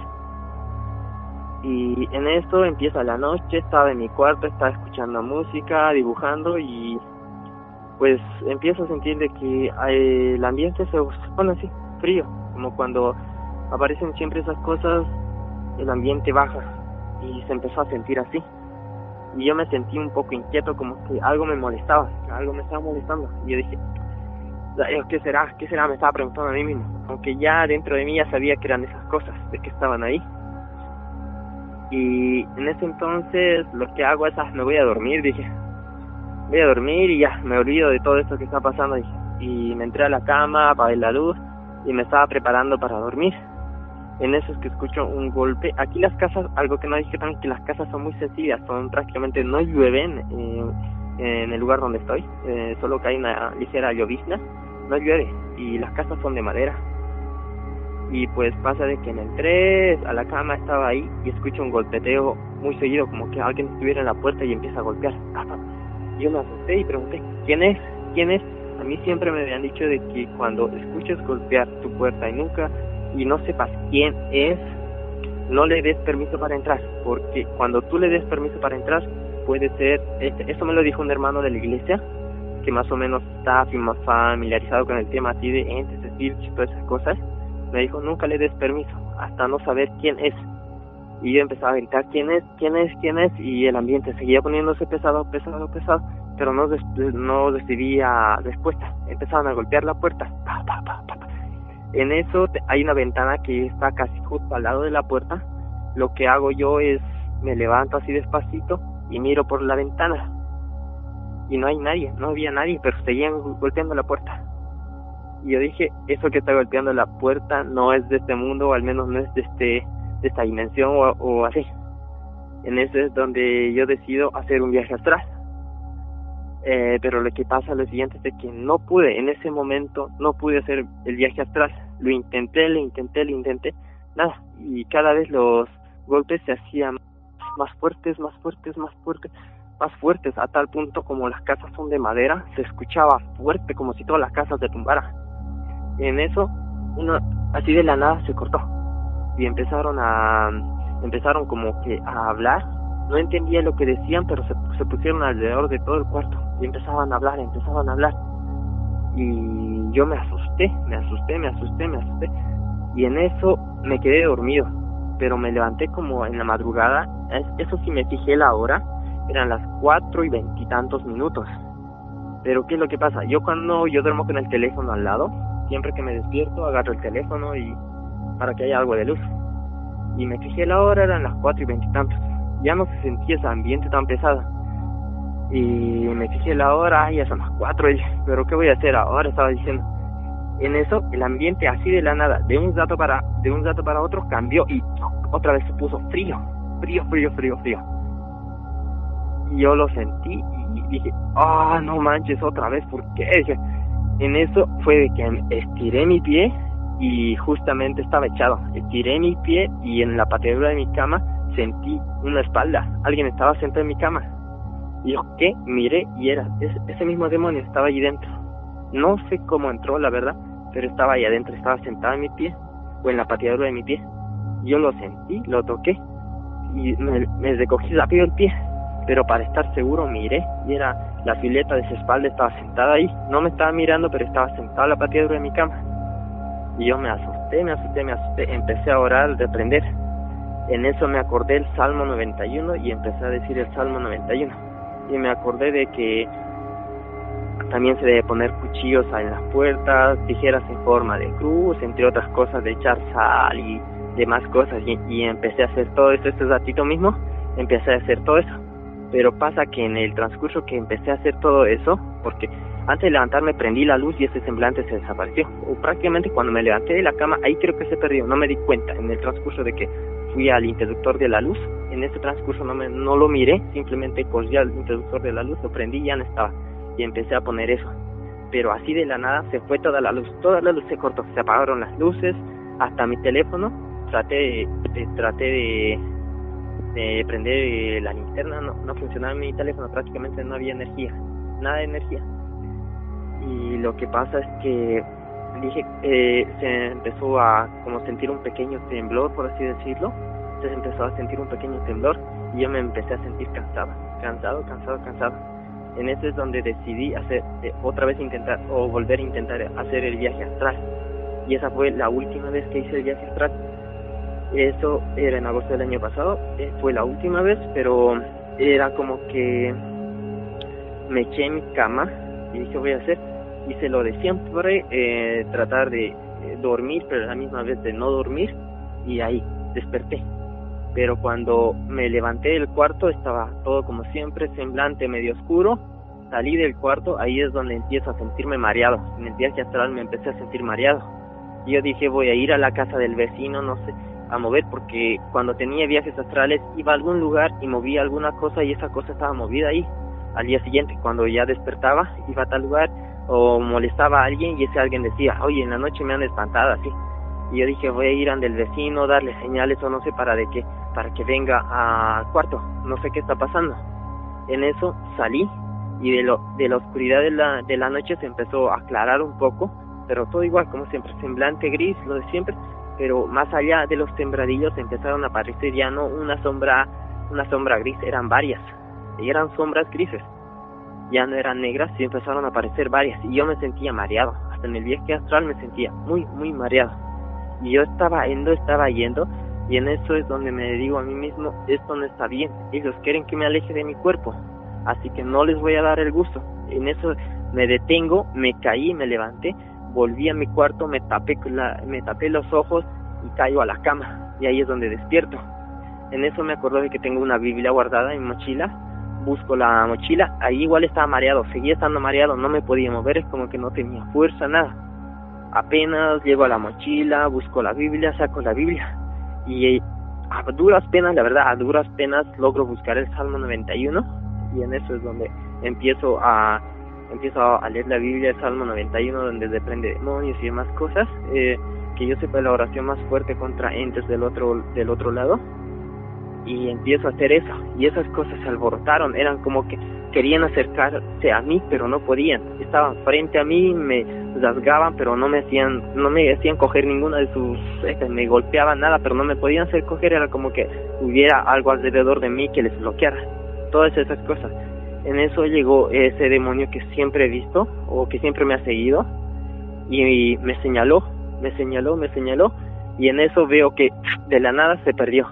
Y en esto empieza la noche, estaba en mi cuarto, estaba escuchando música, dibujando y pues empiezo a sentir de que eh, el ambiente se pone así, frío, como cuando aparecen siempre esas cosas, el ambiente baja y se empezó a sentir así. Y yo me sentí un poco inquieto, como que algo me molestaba, algo me estaba molestando. Y yo dije, ¿qué será? ¿Qué será? Me estaba preguntando a mí mismo. Aunque ya dentro de mí ya sabía que eran esas cosas, de que estaban ahí. Y en ese entonces lo que hago es, ah, me voy a dormir, dije. Voy a dormir y ya, me olvido de todo esto que está pasando. Y me entré a la cama, apagué la luz y me estaba preparando para dormir. En eso es que escucho un golpe. Aquí las casas, algo que no dije también, que las casas son muy sencillas, son prácticamente no llueven. Eh, en el lugar donde estoy, eh, solo que hay una ligera llovizna, no llueve y las casas son de madera. Y pues pasa de que en el 3 a la cama estaba ahí y escucho un golpeteo muy seguido, como que alguien estuviera en la puerta y empieza a golpear. Yo me asusté y pregunté, ¿quién es? ¿Quién es? A mí siempre me habían dicho de que cuando escuches golpear tu puerta y nunca y no sepas quién es, no le des permiso para entrar, porque cuando tú le des permiso para entrar, puede ser, este, eso me lo dijo un hermano de la iglesia, que más o menos está familiarizado con el tema así de entes, espíritus y todas esas cosas, me dijo, nunca le des permiso, hasta no saber quién es. Y yo empezaba a gritar, ¿quién es? ¿quién es? ¿quién es? Y el ambiente seguía poniéndose pesado, pesado, pesado, pero no, no recibía respuesta. Empezaban a golpear la puerta. En eso hay una ventana que está casi justo al lado de la puerta. Lo que hago yo es me levanto así despacito y miro por la ventana. Y no hay nadie, no había nadie, pero seguían golpeando la puerta. Y yo dije, eso que está golpeando la puerta no es de este mundo, o al menos no es de, este, de esta dimensión o, o así. En ese es donde yo decido hacer un viaje astral. Eh, pero lo que pasa lo siguiente es que no pude, en ese momento no pude hacer el viaje astral. Lo intenté, lo intenté, lo intenté, nada. Y cada vez los golpes se hacían más fuertes, más fuertes, más fuertes, más fuertes, a tal punto como las casas son de madera, se escuchaba fuerte, como si todas las casas se tumbaran. En eso, uno así de la nada se cortó. Y empezaron a, empezaron como que a hablar. No entendía lo que decían, pero se, se pusieron alrededor de todo el cuarto y empezaban a hablar, empezaban a hablar. Y yo me asusté, me asusté, me asusté, me asusté. Y en eso me quedé dormido, pero me levanté como en la madrugada. Eso sí me fijé la hora, eran las cuatro y veintitantos minutos. Pero ¿qué es lo que pasa? Yo cuando yo duermo con el teléfono al lado, siempre que me despierto agarro el teléfono y para que haya algo de luz. Y me fijé la hora, eran las cuatro y veintitantos. Ya no se sentía ese ambiente tan pesado y me fijé la hora, ya son las cuatro, pero ¿qué voy a hacer ahora? Estaba diciendo. En eso, el ambiente así de la nada, de un rato para, de un rato para otro, cambió y otra vez se puso frío, frío, frío, frío, frío. Y yo lo sentí y dije, ah, no manches, otra vez, ¿por qué? Dije, en eso fue de que estiré mi pie y justamente estaba echado. Estiré mi pie y en la pateadura de mi cama sentí una espalda. Alguien estaba sentado en mi cama yo, ¿qué? Miré y era, ese mismo demonio estaba allí dentro. No sé cómo entró, la verdad, pero estaba ahí adentro, estaba sentado en mi pie, o en la pateadura de mi pie. Yo lo sentí, lo toqué, y me, me recogí rápido el pie, pero para estar seguro miré, y era la fileta de su espalda, estaba sentada ahí. No me estaba mirando, pero estaba sentado en la pateadura de mi cama. Y yo me asusté, me asusté, me asusté, empecé a orar, reprender. En eso me acordé el Salmo 91 y empecé a decir el Salmo 91 y me acordé de que también se debe poner cuchillos en las puertas, tijeras en forma de cruz, entre otras cosas de echar sal y demás cosas y, empecé a hacer todo esto este ratito mismo, empecé a hacer todo eso. Pero pasa que en el transcurso que empecé a hacer todo eso, porque antes de levantarme prendí la luz y ese semblante se desapareció. O prácticamente cuando me levanté de la cama, ahí creo que se perdió, no me di cuenta en el transcurso de que fui al interruptor de la luz en ese transcurso no, me, no lo miré, simplemente cogí al interruptor de la luz, lo prendí y ya no estaba. Y empecé a poner eso. Pero así de la nada se fue toda la luz, toda la luz se cortó, se apagaron las luces, hasta mi teléfono, traté de, traté de, de prender la linterna, no, no funcionaba mi teléfono, prácticamente no había energía, nada de energía. Y lo que pasa es que dije, eh, se empezó a como sentir un pequeño temblor, por así decirlo, se empezó a sentir un pequeño temblor y yo me empecé a sentir cansado, cansado, cansado, cansado. En ese es donde decidí hacer eh, otra vez intentar o volver a intentar hacer el viaje astral. Y esa fue la última vez que hice el viaje astral. Eso era en agosto del año pasado, eh, fue la última vez, pero era como que me eché en mi cama y dije voy a hacer, hice lo de siempre, eh, tratar de dormir, pero a la misma vez de no dormir, y ahí desperté pero cuando me levanté del cuarto estaba todo como siempre, semblante medio oscuro. Salí del cuarto, ahí es donde empiezo a sentirme mareado. En el viaje astral me empecé a sentir mareado. Y yo dije, voy a ir a la casa del vecino, no sé, a mover, porque cuando tenía viajes astrales iba a algún lugar y movía alguna cosa y esa cosa estaba movida ahí. al día siguiente, cuando ya despertaba, iba a tal lugar o molestaba a alguien y ese alguien decía, oye, en la noche me han espantado así. Y yo dije, voy a ir ante el vecino, darle señales o no sé para de qué, para que venga al cuarto, no sé qué está pasando. En eso salí y de, lo, de la oscuridad de la, de la noche se empezó a aclarar un poco, pero todo igual, como siempre, semblante gris, lo de siempre, pero más allá de los sembradillos empezaron a aparecer ya no una sombra, una sombra gris, eran varias, y eran sombras grises, ya no eran negras y empezaron a aparecer varias, y yo me sentía mareado, hasta en el viaje astral me sentía muy, muy mareado, y yo estaba yendo, estaba yendo, y en eso es donde me digo a mí mismo, esto no está bien, ellos quieren que me aleje de mi cuerpo, así que no les voy a dar el gusto. En eso me detengo, me caí, me levanté, volví a mi cuarto, me tapé, me tapé los ojos y caigo a la cama. Y ahí es donde despierto. En eso me acuerdo de que tengo una Biblia guardada en mi mochila. Busco la mochila, ahí igual estaba mareado, seguía estando mareado, no me podía mover, es como que no tenía fuerza, nada. Apenas llego a la mochila, busco la Biblia, saco la Biblia y a duras penas, la verdad, a duras penas logro buscar el Salmo 91 y en eso es donde empiezo a empiezo a leer la Biblia, el Salmo 91, donde depende demonios y demás cosas, eh, que yo sepa la oración más fuerte contra entes del otro, del otro lado, y empiezo a hacer eso, y esas cosas se alborotaron, eran como que querían acercarse a mí, pero no podían, estaban frente a mí, me rasgaban, pero no me hacían, no me hacían coger ninguna de sus, este, me golpeaban nada, pero no me podían hacer coger, era como que hubiera algo alrededor de mí que les bloqueara. Todas esas cosas. En eso llegó ese demonio que siempre he visto o que siempre me ha seguido y me señaló, me señaló, me señaló y en eso veo que de la nada se perdió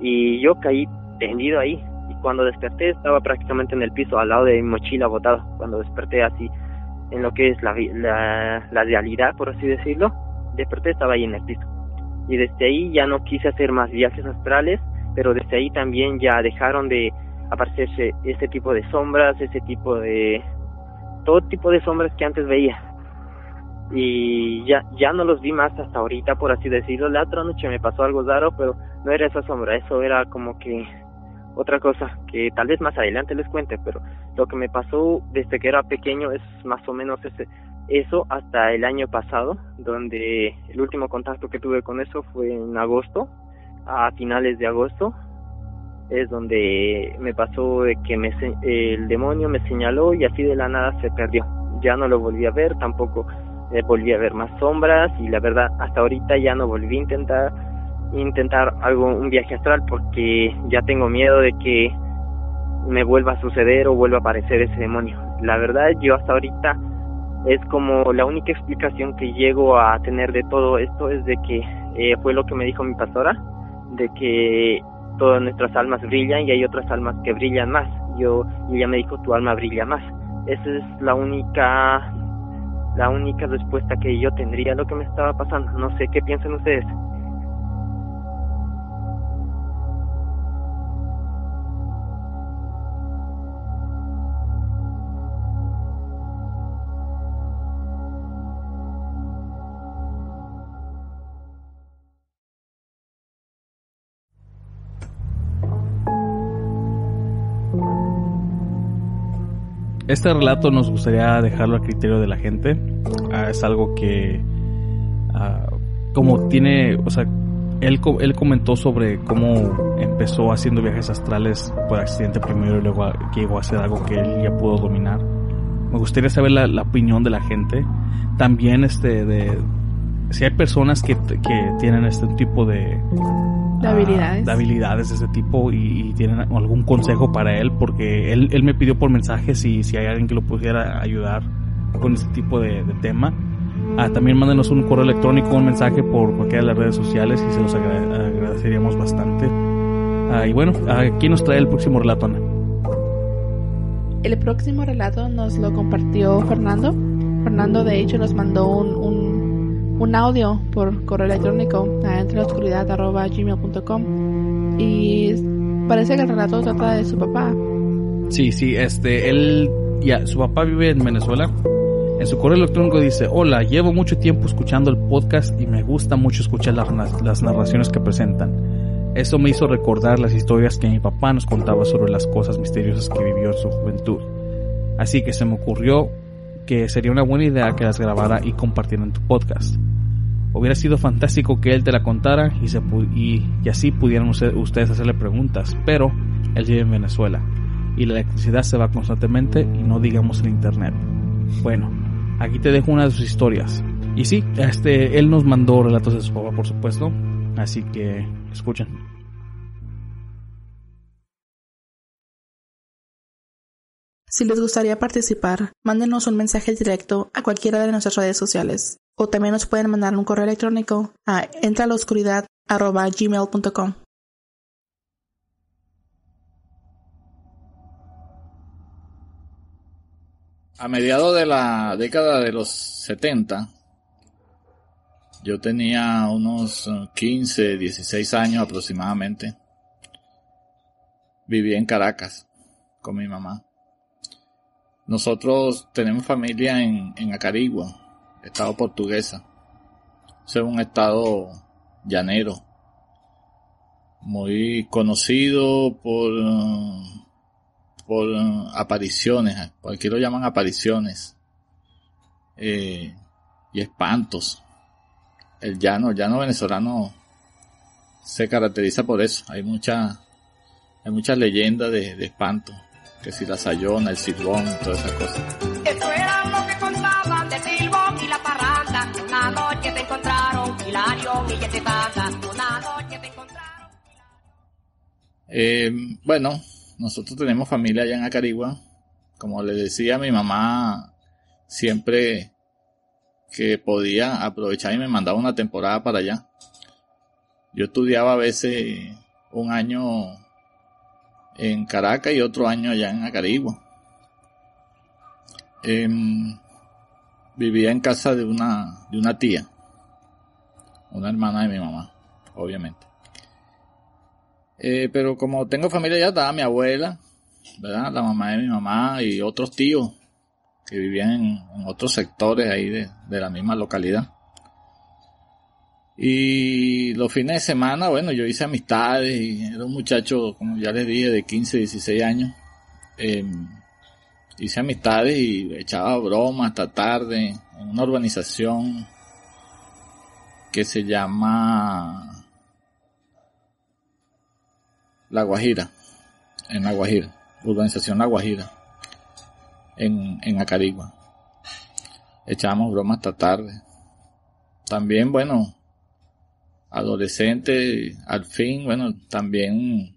y yo caí tendido ahí y cuando desperté estaba prácticamente en el piso al lado de mi mochila botado cuando desperté así en lo que es la, la, la realidad por así decirlo desperté estaba ahí en el piso y desde ahí ya no quise hacer más viajes astrales pero desde ahí también ya dejaron de aparecerse ese tipo de sombras, ese tipo de todo tipo de sombras que antes veía. Y ya ya no los vi más hasta ahorita, por así decirlo. La otra noche me pasó algo raro, pero no era esa sombra, eso era como que otra cosa que tal vez más adelante les cuente, pero lo que me pasó desde que era pequeño es más o menos ese eso hasta el año pasado, donde el último contacto que tuve con eso fue en agosto, a finales de agosto, es donde me pasó de que me, el demonio me señaló y así de la nada se perdió. Ya no lo volví a ver, tampoco eh, volví a ver más sombras y la verdad hasta ahorita ya no volví a intentar intentar algo un viaje astral porque ya tengo miedo de que me vuelva a suceder o vuelva a aparecer ese demonio. La verdad yo hasta ahorita es como la única explicación que llego a tener de todo esto es de que eh, fue lo que me dijo mi pastora de que todas nuestras almas brillan y hay otras almas que brillan más. Yo, y ella me dijo, tu alma brilla más. Esa es la única, la única respuesta que yo tendría a lo que me estaba pasando. No sé qué piensan ustedes.
Este relato nos gustaría dejarlo a criterio de la gente. Ah, es algo que, ah, como tiene, o sea, él, él comentó sobre cómo empezó haciendo viajes astrales por accidente primero y luego llegó a hacer algo que él ya pudo dominar. Me gustaría saber la, la opinión de la gente. También este de si hay personas que, que tienen este tipo de
de habilidades.
de habilidades de ese tipo y, tienen algún consejo para él, porque él, él me pidió por mensajes y si hay alguien que lo pudiera ayudar con este tipo de, tema. Ah, también mándenos un correo electrónico, un mensaje por cualquiera de las redes sociales y se los agradeceríamos bastante. Ah, y bueno, aquí nos trae el próximo relato, Ana.
El próximo relato nos lo compartió Fernando. Fernando, de hecho, nos mandó un, un un audio por correo electrónico a entrelaoscuridad.gmail.com y parece que el relato trata de su papá.
Sí, sí, este, él, ya, su papá vive en Venezuela. En su correo electrónico dice, hola, llevo mucho tiempo escuchando el podcast y me gusta mucho escuchar las, las narraciones que presentan. Eso me hizo recordar las historias que mi papá nos contaba sobre las cosas misteriosas que vivió en su juventud. Así que se me ocurrió que sería una buena idea que las grabara y compartiera en tu podcast. Hubiera sido fantástico que él te la contara y, así pudieran ustedes hacerle preguntas, pero él vive en Venezuela y la electricidad se va constantemente y no digamos el internet. Bueno, aquí te dejo una de sus historias. Y sí, este, él nos mandó relatos de su papá, por supuesto, así que escuchen.
Si les gustaría participar, mándenos un mensaje directo a cualquiera de nuestras redes sociales o también nos pueden mandar un correo electrónico a entraloscuridad.gmail.com.
A mediados de la década de los 70, yo tenía unos 15, 16 años aproximadamente. Vivía en Caracas con mi mamá. Nosotros tenemos familia en, en Acarigua, estado portuguesa. Es un estado llanero, muy conocido por, por apariciones, aquí lo llaman apariciones, eh, y espantos. El llano, el llano venezolano se caracteriza por eso. Hay mucha, hay muchas leyendas de, de espanto, que si la sayona, el silbón, todas esas cosas. Eh, bueno, nosotros tenemos familia allá en Acarigua. Como les decía, mi mamá siempre que podía aprovechar y me mandaba una temporada para allá. Yo estudiaba a veces un año en Caracas y otro año allá en Acarigua. Em, vivía en casa de una, de una tía una hermana de mi mamá, obviamente. Eh, pero como tengo familia ya, estaba mi abuela, ¿verdad? La mamá de mi mamá y otros tíos que vivían en, otros sectores ahí de, la misma localidad. Y los fines de semana, bueno, yo hice amistades y era un muchacho, como ya les dije, de 15, 16 años. Em, hice amistades y echaba bromas hasta tarde en una urbanización que se llama La Guajira, en La Guajira, urbanización La Guajira, en, en Acarigua. Echábamos bromas hasta tarde. También, bueno, adolescente, al fin, bueno, también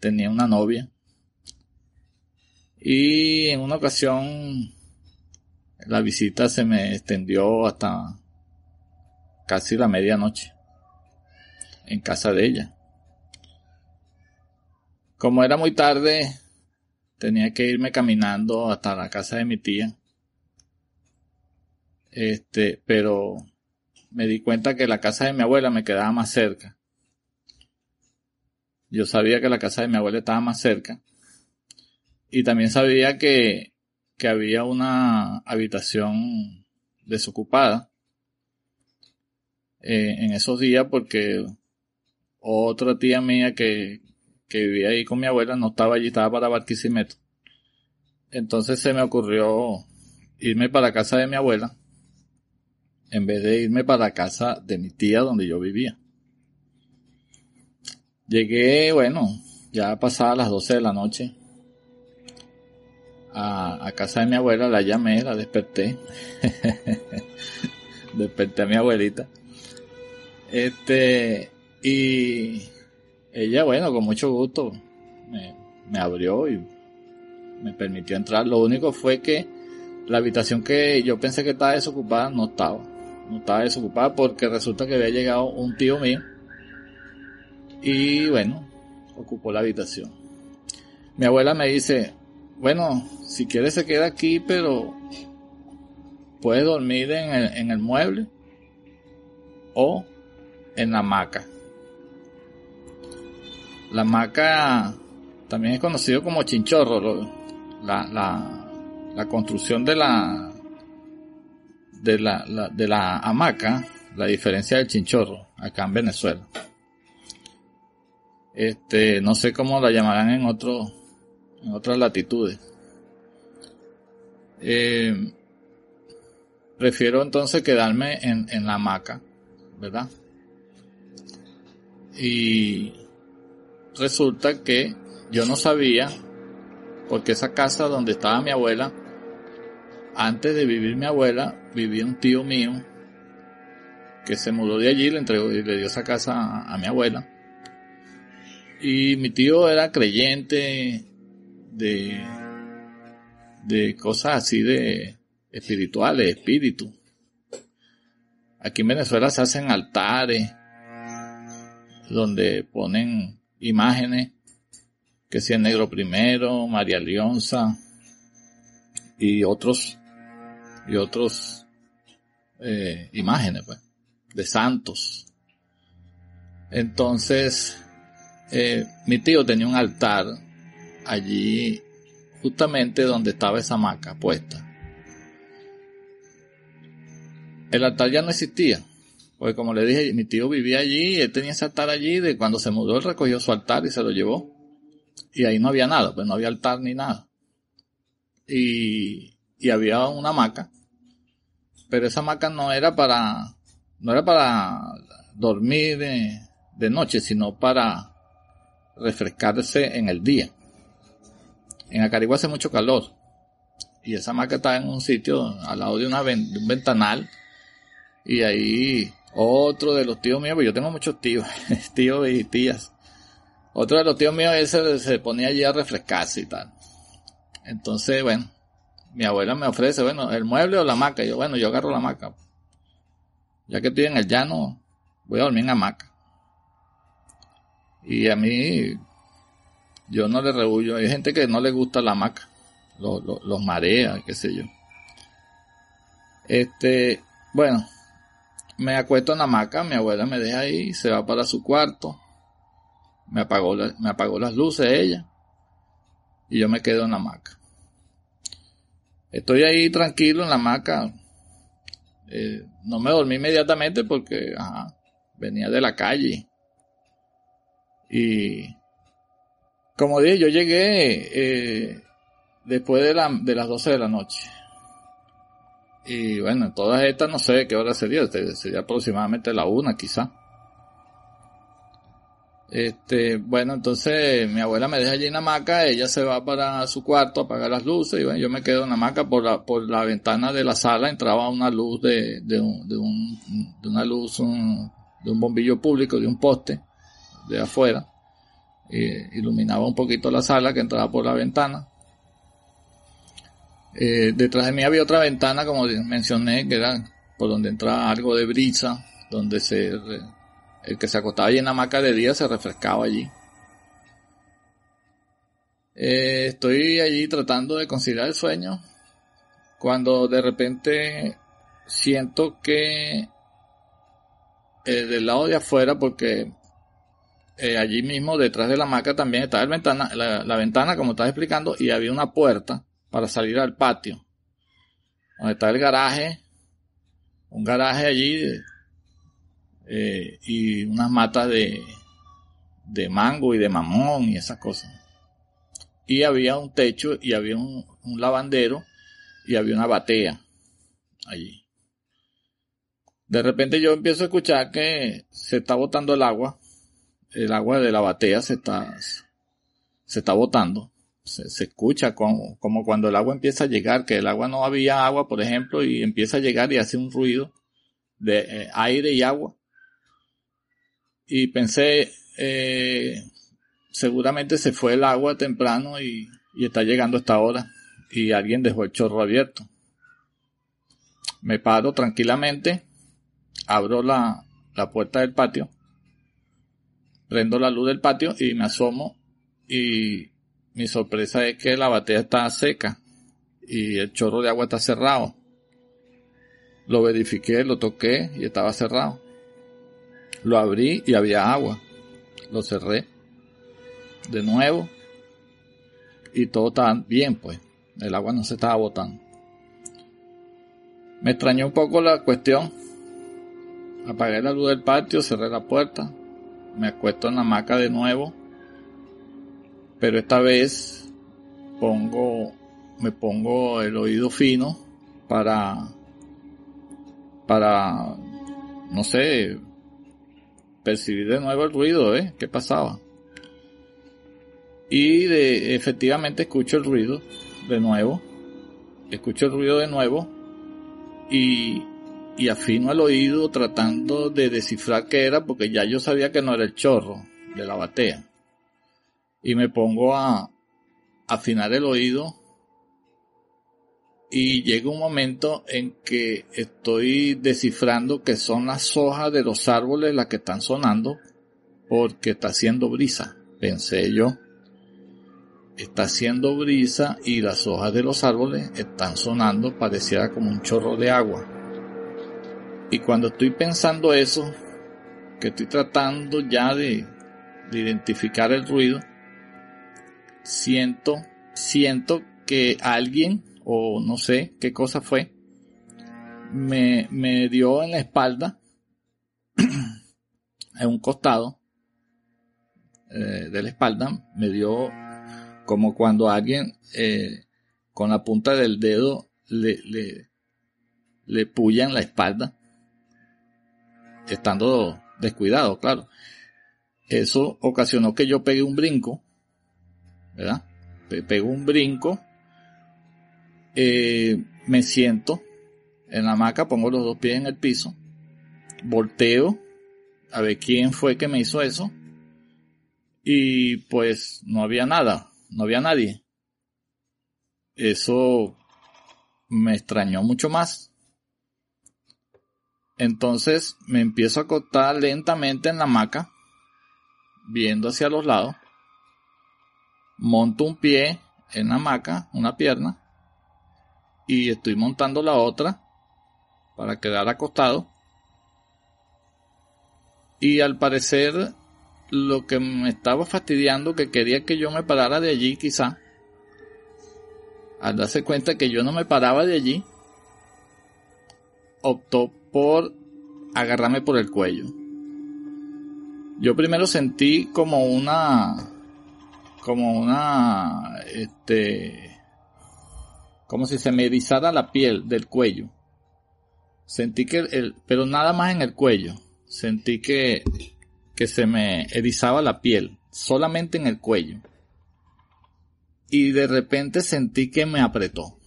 tenía una novia. Y en una ocasión la visita se me extendió hasta casi la medianoche en casa de ella. Como era muy tarde, tenía que irme caminando hasta la casa de mi tía. Este, pero me di cuenta que la casa de mi abuela me quedaba más cerca. Yo sabía que la casa de mi abuela estaba más cerca. Y también sabía que, que había una habitación desocupada eh, en esos días porque otra tía mía que, que vivía ahí con mi abuela no estaba allí, estaba para Barquisimeto. Entonces se me ocurrió irme para casa de mi abuela en vez de irme para casa de mi tía donde yo vivía. Llegué, bueno, ya pasaba las 12 de la noche a, casa de mi abuela, la llamé, la desperté. *laughs* desperté a mi abuelita. Este, y ella, bueno, con mucho gusto me abrió y me permitió entrar. Lo único fue que la habitación que yo pensé que estaba desocupada no estaba. No estaba desocupada porque resulta que había llegado un tío mío y bueno, ocupó la habitación. Mi abuela me dice, bueno, si quiere se queda aquí, pero puede dormir en el, en el mueble o en la hamaca. La hamaca también es conocido como chinchorro. La, la, la construcción de la, de la, de la hamaca, la diferencia del chinchorro acá en Venezuela. Este, no sé cómo la llamarán en otro, en otras latitudes. Eh, prefiero entonces quedarme en, en la hamaca, ¿verdad? Y resulta que yo no sabía, porque esa casa donde estaba mi abuela, antes de vivir mi abuela, vivía un tío mío que se mudó de allí, le entregó y le dio esa casa a, mi abuela. Y mi tío era creyente de, de cosas así de espirituales, espíritu. Aquí en Venezuela se hacen altares donde ponen imágenes que si el negro primero, María Leonza y otros y otros eh, imágenes pues, de santos. Entonces, eh, mi tío tenía un altar allí justamente donde estaba esa hamaca puesta. El altar ya no existía, porque como le dije, mi tío vivía allí, él tenía ese altar allí, de cuando se mudó él recogió su altar y se lo llevó. Y ahí no había nada, pues no había altar ni nada. Y, y había una hamaca, pero esa hamaca no era para, no era para dormir de, de noche, sino para refrescarse en el día. En Acarigua hace mucho calor. Y esa hamaca estaba en un sitio al lado de, una, de un ventanal. Y ahí otro de los tíos míos, pues yo tengo muchos tíos, *laughs* tíos y tías. Otro de los tíos míos ese se ponía allí a refrescarse y tal. Entonces, bueno, mi abuela me ofrece, bueno, el mueble o la hamaca. Yo, bueno, yo agarro la hamaca. Ya que estoy en el llano, voy a dormir en hamaca. Y a mí, yo no le rehuyo. Hay gente que no le gusta la hamaca. Los, los, los marea, qué sé yo. Este, bueno, me acuesto en la hamaca, mi abuela me deja ahí, se va para su cuarto. Me apagó, la, me apagó las luces ella. Y yo me quedo en la hamaca. Estoy ahí tranquilo en la hamaca. Eh, no me dormí inmediatamente porque ajá, venía de la calle. Y como dije, yo llegué eh, después de, la, de las 12 de la noche. Y bueno, todas estas no sé qué hora sería, sería aproximadamente la una quizá. Este, bueno, entonces mi abuela me deja allí en la hamaca, ella se va para su cuarto a apagar las luces y bueno, yo me quedo en la hamaca por la, por la ventana de la sala entraba una luz de, de, un, de, un, de una luz, un, de un bombillo público, de un poste de afuera, iluminaba un poquito la sala que entraba por la ventana. Eh, detrás de mí había otra ventana, como mencioné, que era por donde entraba algo de brisa, donde se el que se acostaba allí en la hamaca de día se refrescaba allí. Eh, estoy allí tratando de conciliar el sueño cuando de repente siento que eh, del lado de afuera, porque eh, allí mismo detrás de la hamaca también estaba ventana, la, la, ventana, como estaba explicando, y había una puerta para salir al patio, donde está el garaje, un garaje allí eh, y unas matas de, de mango y de mamón y esas cosas. Y había un techo y había un, un lavandero y había una batea allí. De repente yo empiezo a escuchar que se está botando el agua, el agua de la batea se está, se está botando. Se, escucha como, como cuando el agua empieza a llegar, que el agua no había agua, por ejemplo, y empieza a llegar y hace un ruido de eh, aire y agua y pensé, eh, seguramente se fue el agua temprano y, está llegando esta hora y alguien dejó el chorro abierto. Me paro tranquilamente, abro la, la puerta del patio, prendo la luz del patio y me asomo y mi sorpresa es que la batea está seca y el chorro de agua está cerrado. Lo verifiqué, lo toqué y estaba cerrado. Lo abrí y había agua. Lo cerré. De nuevo. Y todo estaba bien, pues. El agua no se estaba botando. Me extrañó un poco la cuestión. Apagué la luz del patio, cerré la puerta. Me acuesto en la hamaca de nuevo. pero esta vez pongo, me pongo el oído fino para, para, no sé, percibir de nuevo el ruido, ¿eh? ¿Qué pasaba? Y de, efectivamente escucho el ruido de nuevo. Escucho el ruido de nuevo. Y, y afino el oído tratando de descifrar qué era porque ya yo sabía que no era el chorro de la batea. Y me pongo a afinar el oído y llega un momento en que estoy descifrando que son las hojas de los árboles las que están sonando porque está haciendo brisa, pensé yo. Está haciendo brisa y las hojas de los árboles están sonando, pareciera como un chorro de agua. Y cuando estoy pensando eso, que estoy tratando ya de, de identificar el ruido, siento, siento que alguien o no sé qué cosa fue, me, me dio en la espalda, *clears throat* en un costado eh, de la espalda, me dio como cuando alguien eh, con la punta del dedo le, le, le puya en la espalda, estando descuidado, claro. Eso ocasionó que yo pegué un brinco, ¿verdad? Pegué un brinco eh, me siento en la hamaca, pongo los dos pies en el piso, volteo a ver quién fue que me hizo eso y pues no había nada, no había nadie. Eso me extrañó mucho más. Entonces me empiezo a acostar lentamente en la hamaca, viendo hacia los lados. Monto un pie en la hamaca, una pierna, y estoy montando la otra para quedar acostado. Y al parecer lo que me estaba fastidiando, que quería que yo me parara de allí quizá, al darse cuenta que yo no me paraba de allí, optó por agarrarme por el cuello. Yo primero sentí como una, como una, este, como si se me erizara la piel del cuello. Sentí que el, pero nada más en el cuello. Sentí que, que se me erizaba la piel, solamente en el cuello. Y de repente sentí que me apretó.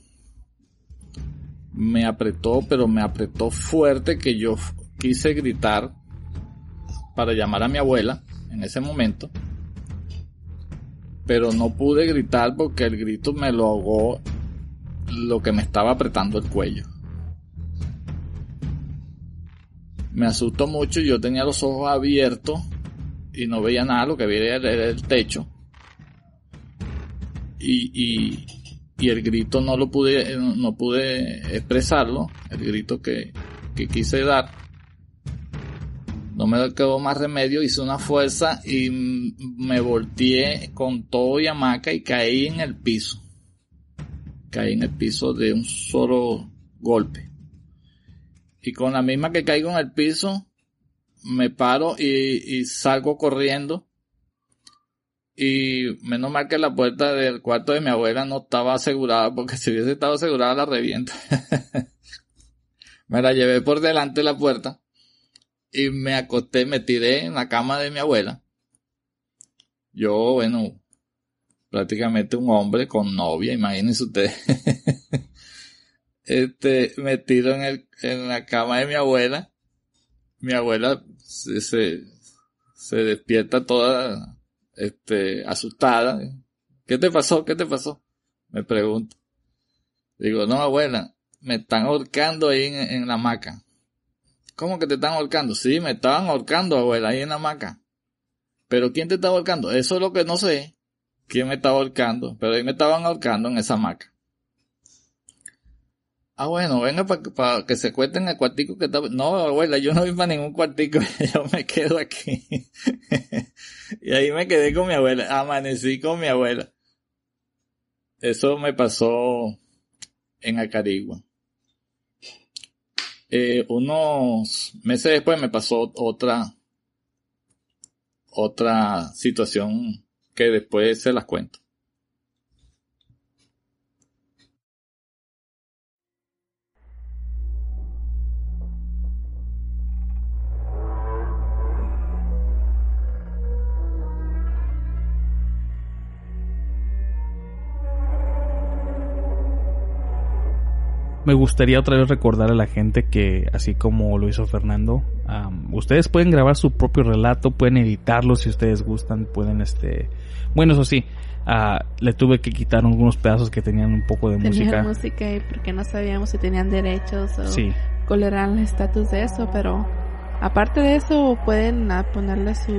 Me apretó, pero me apretó fuerte que yo quise gritar para llamar a mi abuela en ese momento. Pero no pude gritar porque el grito me lo ahogó lo que me estaba apretando el cuello. Me asustó mucho, yo tenía los ojos abiertos y no veía nada, lo que veía era el techo. Y, y, el grito no lo pude, no pude expresarlo, el grito que, que quise dar. No me quedó más remedio, hice una fuerza y me volteé con todo y hamaca y caí en el piso caí en el piso de un solo golpe. Y con la misma que caigo en el piso, me paro y, salgo corriendo. Y menos mal que la puerta del cuarto de mi abuela no estaba asegurada, porque *laughs* si hubiese estado asegurada la revienta. *laughs* me la llevé por delante de la puerta y me acosté, me tiré en la cama de mi abuela. Yo, bueno, prácticamente un hombre con novia, imagínense ustedes. *laughs* este, metido en, el, en la cama de mi abuela. Mi abuela se, se, despierta toda, este, asustada. ¿Qué te pasó? ¿Qué te pasó? Me pregunta. Digo, no, abuela, me están ahorcando ahí en, en la hamaca. ¿Cómo que te están ahorcando? Sí, me estaban ahorcando, abuela, ahí en la hamaca. Pero ¿quién te está ahorcando? Eso es lo que no sé quién me estaba ahorcando, pero ahí me estaban ahorcando en esa hamaca. Ah, bueno, venga para que se cuenten el cuartico que estaba. No, abuela, yo no voy para ningún cuartico, *laughs* yo me quedo aquí. *laughs* y ahí me quedé con mi abuela, amanecí con mi abuela. Eso me pasó en Acarigua. Eh, unos meses después me pasó otra, otra situación que después se las cuento.
Me gustaría otra vez recordar a la gente que, así como lo hizo Fernando, ustedes pueden grabar su propio relato, pueden editarlo si ustedes gustan, pueden este, bueno eso sí, uh, le tuve que quitar algunos pedazos que tenían un poco de
tenían
música.
música y porque no sabíamos si tenían derechos o
Sí.
cuál era el estatus de eso, pero aparte de eso pueden ah, ponerle su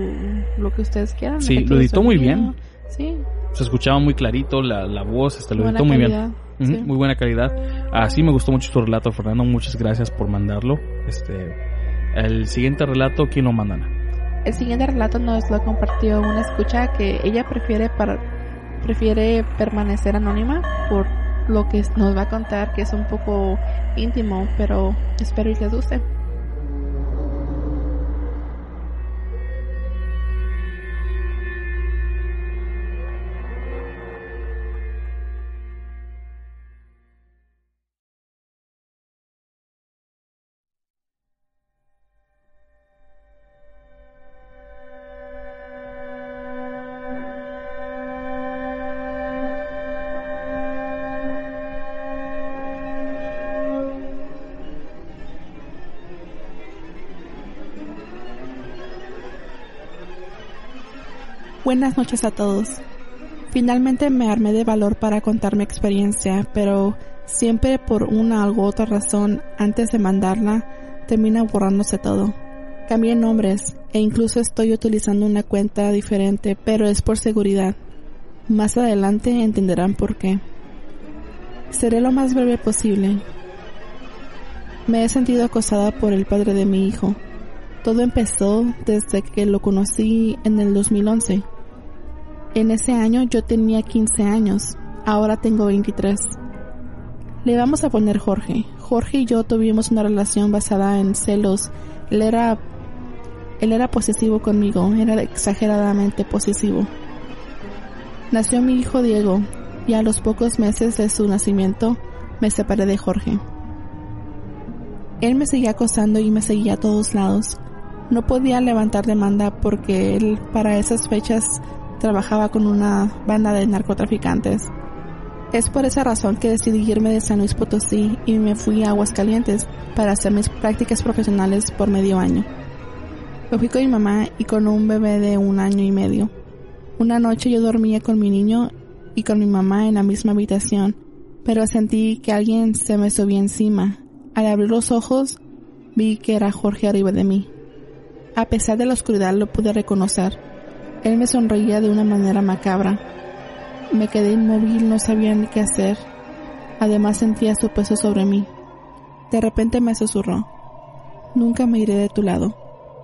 lo que ustedes quieran.
Sí, lo editó muy bien.
Sí,
Se escuchaba muy clarito la, la voz, este, lo editó muy bien.
Sí.
Muy buena calidad. Así me gustó mucho tu relato, Fernando. Muchas gracias por mandarlo. Este, el siguiente relato, ¿quién lo manda? Ana?
El siguiente relato nos lo compartió una escucha que ella prefiere para, prefiere permanecer anónima por lo que nos va a contar que es un poco íntimo, pero espero y les guste. Buenas noches a todos. Finalmente me armé de valor para contar mi experiencia, pero siempre por una u otra razón, antes de mandarla, termina borrándose todo. Cambié nombres e incluso estoy utilizando una cuenta diferente, pero es por seguridad. Más adelante entenderán por qué. Seré lo más breve posible. Me he sentido acosada por el padre de mi hijo. Todo empezó desde que lo conocí en el 2011. En ese año yo tenía 15 años, ahora tengo 23. Le vamos a poner Jorge. Jorge y yo tuvimos una relación basada en celos. Él era él era posesivo conmigo, era exageradamente posesivo. Nació mi hijo Diego y a los pocos meses de su nacimiento me separé de Jorge. Él me seguía acosando y me seguía a todos lados. No podía levantar demanda porque él para esas fechas trabajaba con una banda de narcotraficantes. Es por esa razón que decidí irme de San Luis Potosí y me fui a Aguascalientes para hacer mis prácticas profesionales por medio año. Me fui con mi mamá y con un bebé de un año y medio. Una noche yo dormía con mi niño y con mi mamá en la misma habitación, pero sentí que alguien se me subía encima. Al abrir los ojos, vi que era Jorge arriba de mí. A pesar de la oscuridad lo pude reconocer. Él me sonreía de una manera macabra. Me quedé inmóvil, no sabía ni qué hacer. Además sentía su peso sobre mí. De repente me susurró. Nunca me iré de tu lado.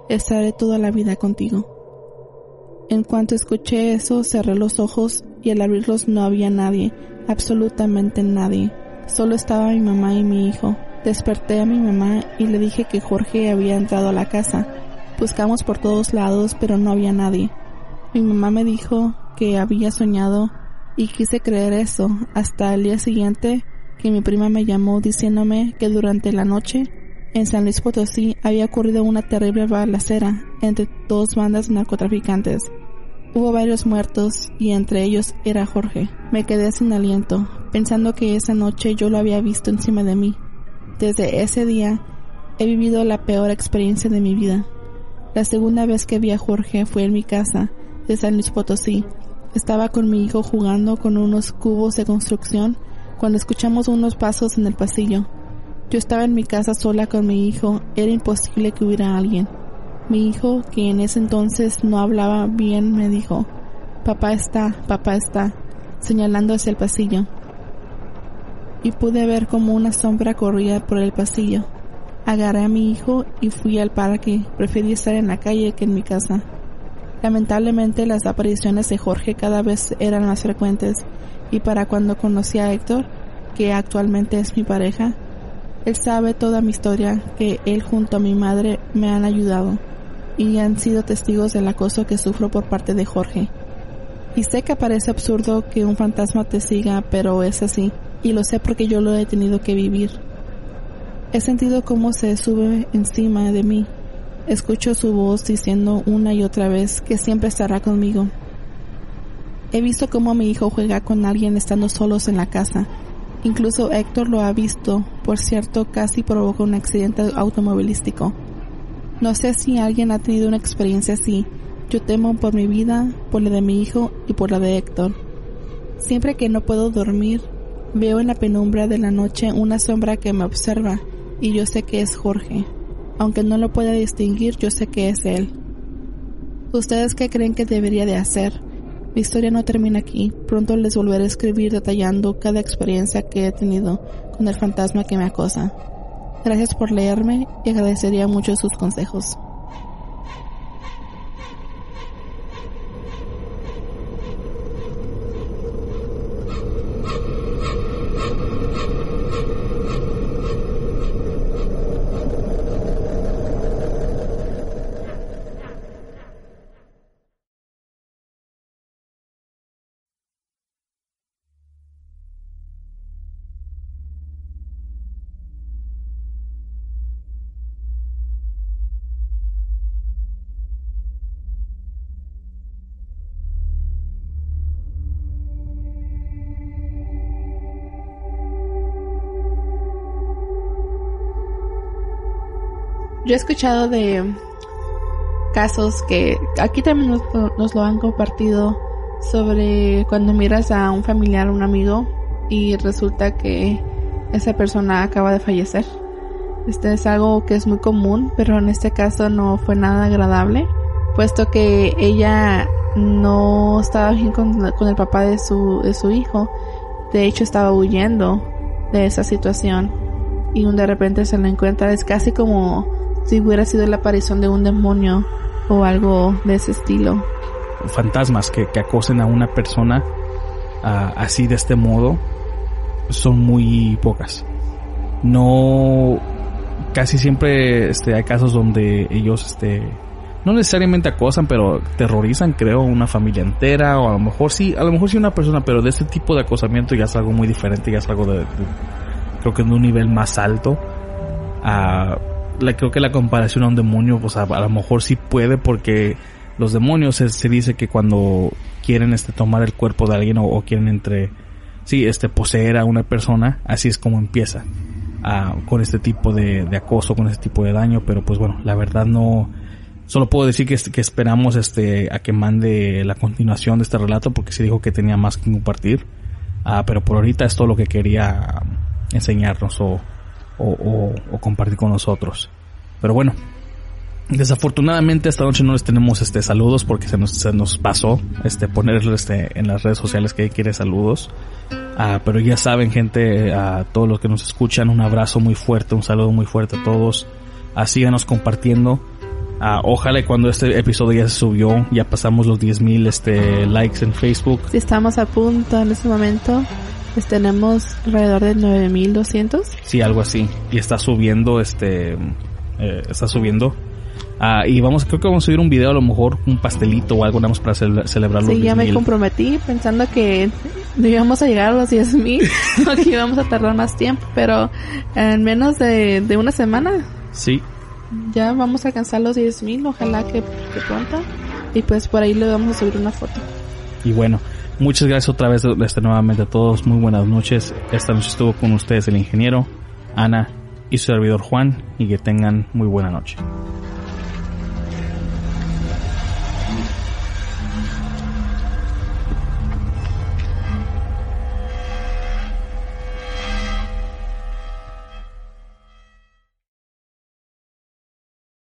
Estaré toda la vida contigo. En cuanto escuché eso, cerré los ojos y al abrirlos no había nadie, absolutamente nadie. Solo estaba mi mamá y mi hijo. Desperté a mi mamá y le dije que Jorge había entrado a la casa. Buscamos por todos lados, pero no había nadie. Mi mamá me dijo que había soñado y quise creer eso hasta el día siguiente que mi prima me llamó diciéndome que durante la noche en San Luis Potosí había ocurrido una terrible balacera entre dos bandas narcotraficantes. Hubo varios muertos y entre ellos era Jorge. Me quedé sin aliento, pensando que esa noche yo lo había visto encima de mí. Desde ese día he vivido la peor experiencia de mi vida. La segunda vez que vi a Jorge fue en mi casa de San Luis Potosí. Estaba con mi hijo jugando con unos cubos de construcción cuando escuchamos unos pasos en el pasillo. Yo estaba en mi casa sola con mi hijo, era imposible que hubiera alguien. Mi hijo, que en ese entonces no hablaba bien, me dijo, papá está, papá está, señalando hacia el pasillo. Y pude ver como una sombra corría por el pasillo. Agarré a mi hijo y fui al parque, preferí estar en la calle que en mi casa. Lamentablemente las apariciones de Jorge cada vez eran más frecuentes y para cuando conocí a Héctor, que actualmente es mi pareja, él sabe toda mi historia, que él junto a mi madre me han ayudado y han sido testigos del acoso que sufro por parte de Jorge. Y sé que parece absurdo que un fantasma te siga, pero es así. Y lo sé porque yo lo he tenido que vivir. He sentido cómo se sube encima de mí. Escucho su voz diciendo una y otra vez que siempre estará conmigo. He visto cómo mi hijo juega con alguien estando solos en la casa. Incluso Héctor lo ha visto. Por cierto, casi provocó un accidente automovilístico. No sé si alguien ha tenido una experiencia así. Yo temo por mi vida, por la de mi hijo y por la de Héctor. Siempre que no puedo dormir, veo en la penumbra de la noche una sombra que me observa y yo sé que es Jorge. Aunque no lo pueda distinguir, yo sé que es él. ¿Ustedes qué creen que debería de hacer? Mi historia no termina aquí. Pronto les volveré a escribir detallando cada experiencia que he tenido con el fantasma que me acosa. Gracias por leerme y agradecería mucho sus consejos. Yo he escuchado de casos que aquí también nos, lo han compartido sobre cuando miras a un familiar, un amigo y resulta que esa persona acaba de fallecer. Este es algo que es muy común, pero en este caso no fue nada agradable, puesto que ella no estaba bien con, con el papá de su, de su hijo. De hecho, estaba huyendo de esa situación y de repente se lo encuentra. Es casi como si hubiera sido la aparición de un demonio o algo de ese estilo.
Fantasmas que, acosen a una persona ah, así de este modo son muy pocas. No, casi siempre este, hay casos donde ellos este, no necesariamente acosan, pero terrorizan, creo, una familia entera, o a lo mejor sí, a lo mejor sí una persona, pero de este tipo de acosamiento ya es algo muy diferente, ya es algo de, creo que en un nivel más alto. ah, creo que la comparación a un demonio, pues a, lo mejor sí puede porque los demonios se, dice que cuando quieren este tomar el cuerpo de alguien o, quieren entre sí este poseer a una persona, así es como empieza con este tipo de, acoso, con este tipo de daño, pero pues bueno, la verdad no solo puedo decir que, que esperamos este a que mande la continuación de este relato porque se dijo que tenía más que compartir. Ah, pero por ahorita es todo lo que quería enseñarnos o o, compartir con nosotros. Pero bueno, desafortunadamente esta noche no les tenemos este saludos porque se nos, pasó este ponerle este en las redes sociales que quiere saludos. Ah, pero ya saben gente, a todos los que nos escuchan, un abrazo muy fuerte, un saludo muy fuerte a todos. Ah, síganos compartiendo. Ah, ojalá cuando este episodio ya se subió, ya pasamos los 10.000 este, likes en Facebook.
Si estamos a punto en este momento, pues tenemos alrededor de 9200.
Sí, algo así. Y está subiendo, este, eh, está subiendo. Ah, y vamos, creo que vamos a subir un video, a lo mejor un pastelito o algo, nada más para celebrarlo.
Sí, ya me comprometí pensando que íbamos a llegar a los 10.000, *laughs* que íbamos a tardar más tiempo, pero en menos de, una semana.
Sí.
Ya vamos a alcanzar los 10.000, ojalá que, que pronto. Y pues por ahí le vamos a subir una foto.
Y bueno, Muchas gracias otra vez este, nuevamente a todos. Muy buenas noches. Esta noche estuvo con ustedes el ingeniero, Ana y su servidor Juan y que tengan muy buena noche.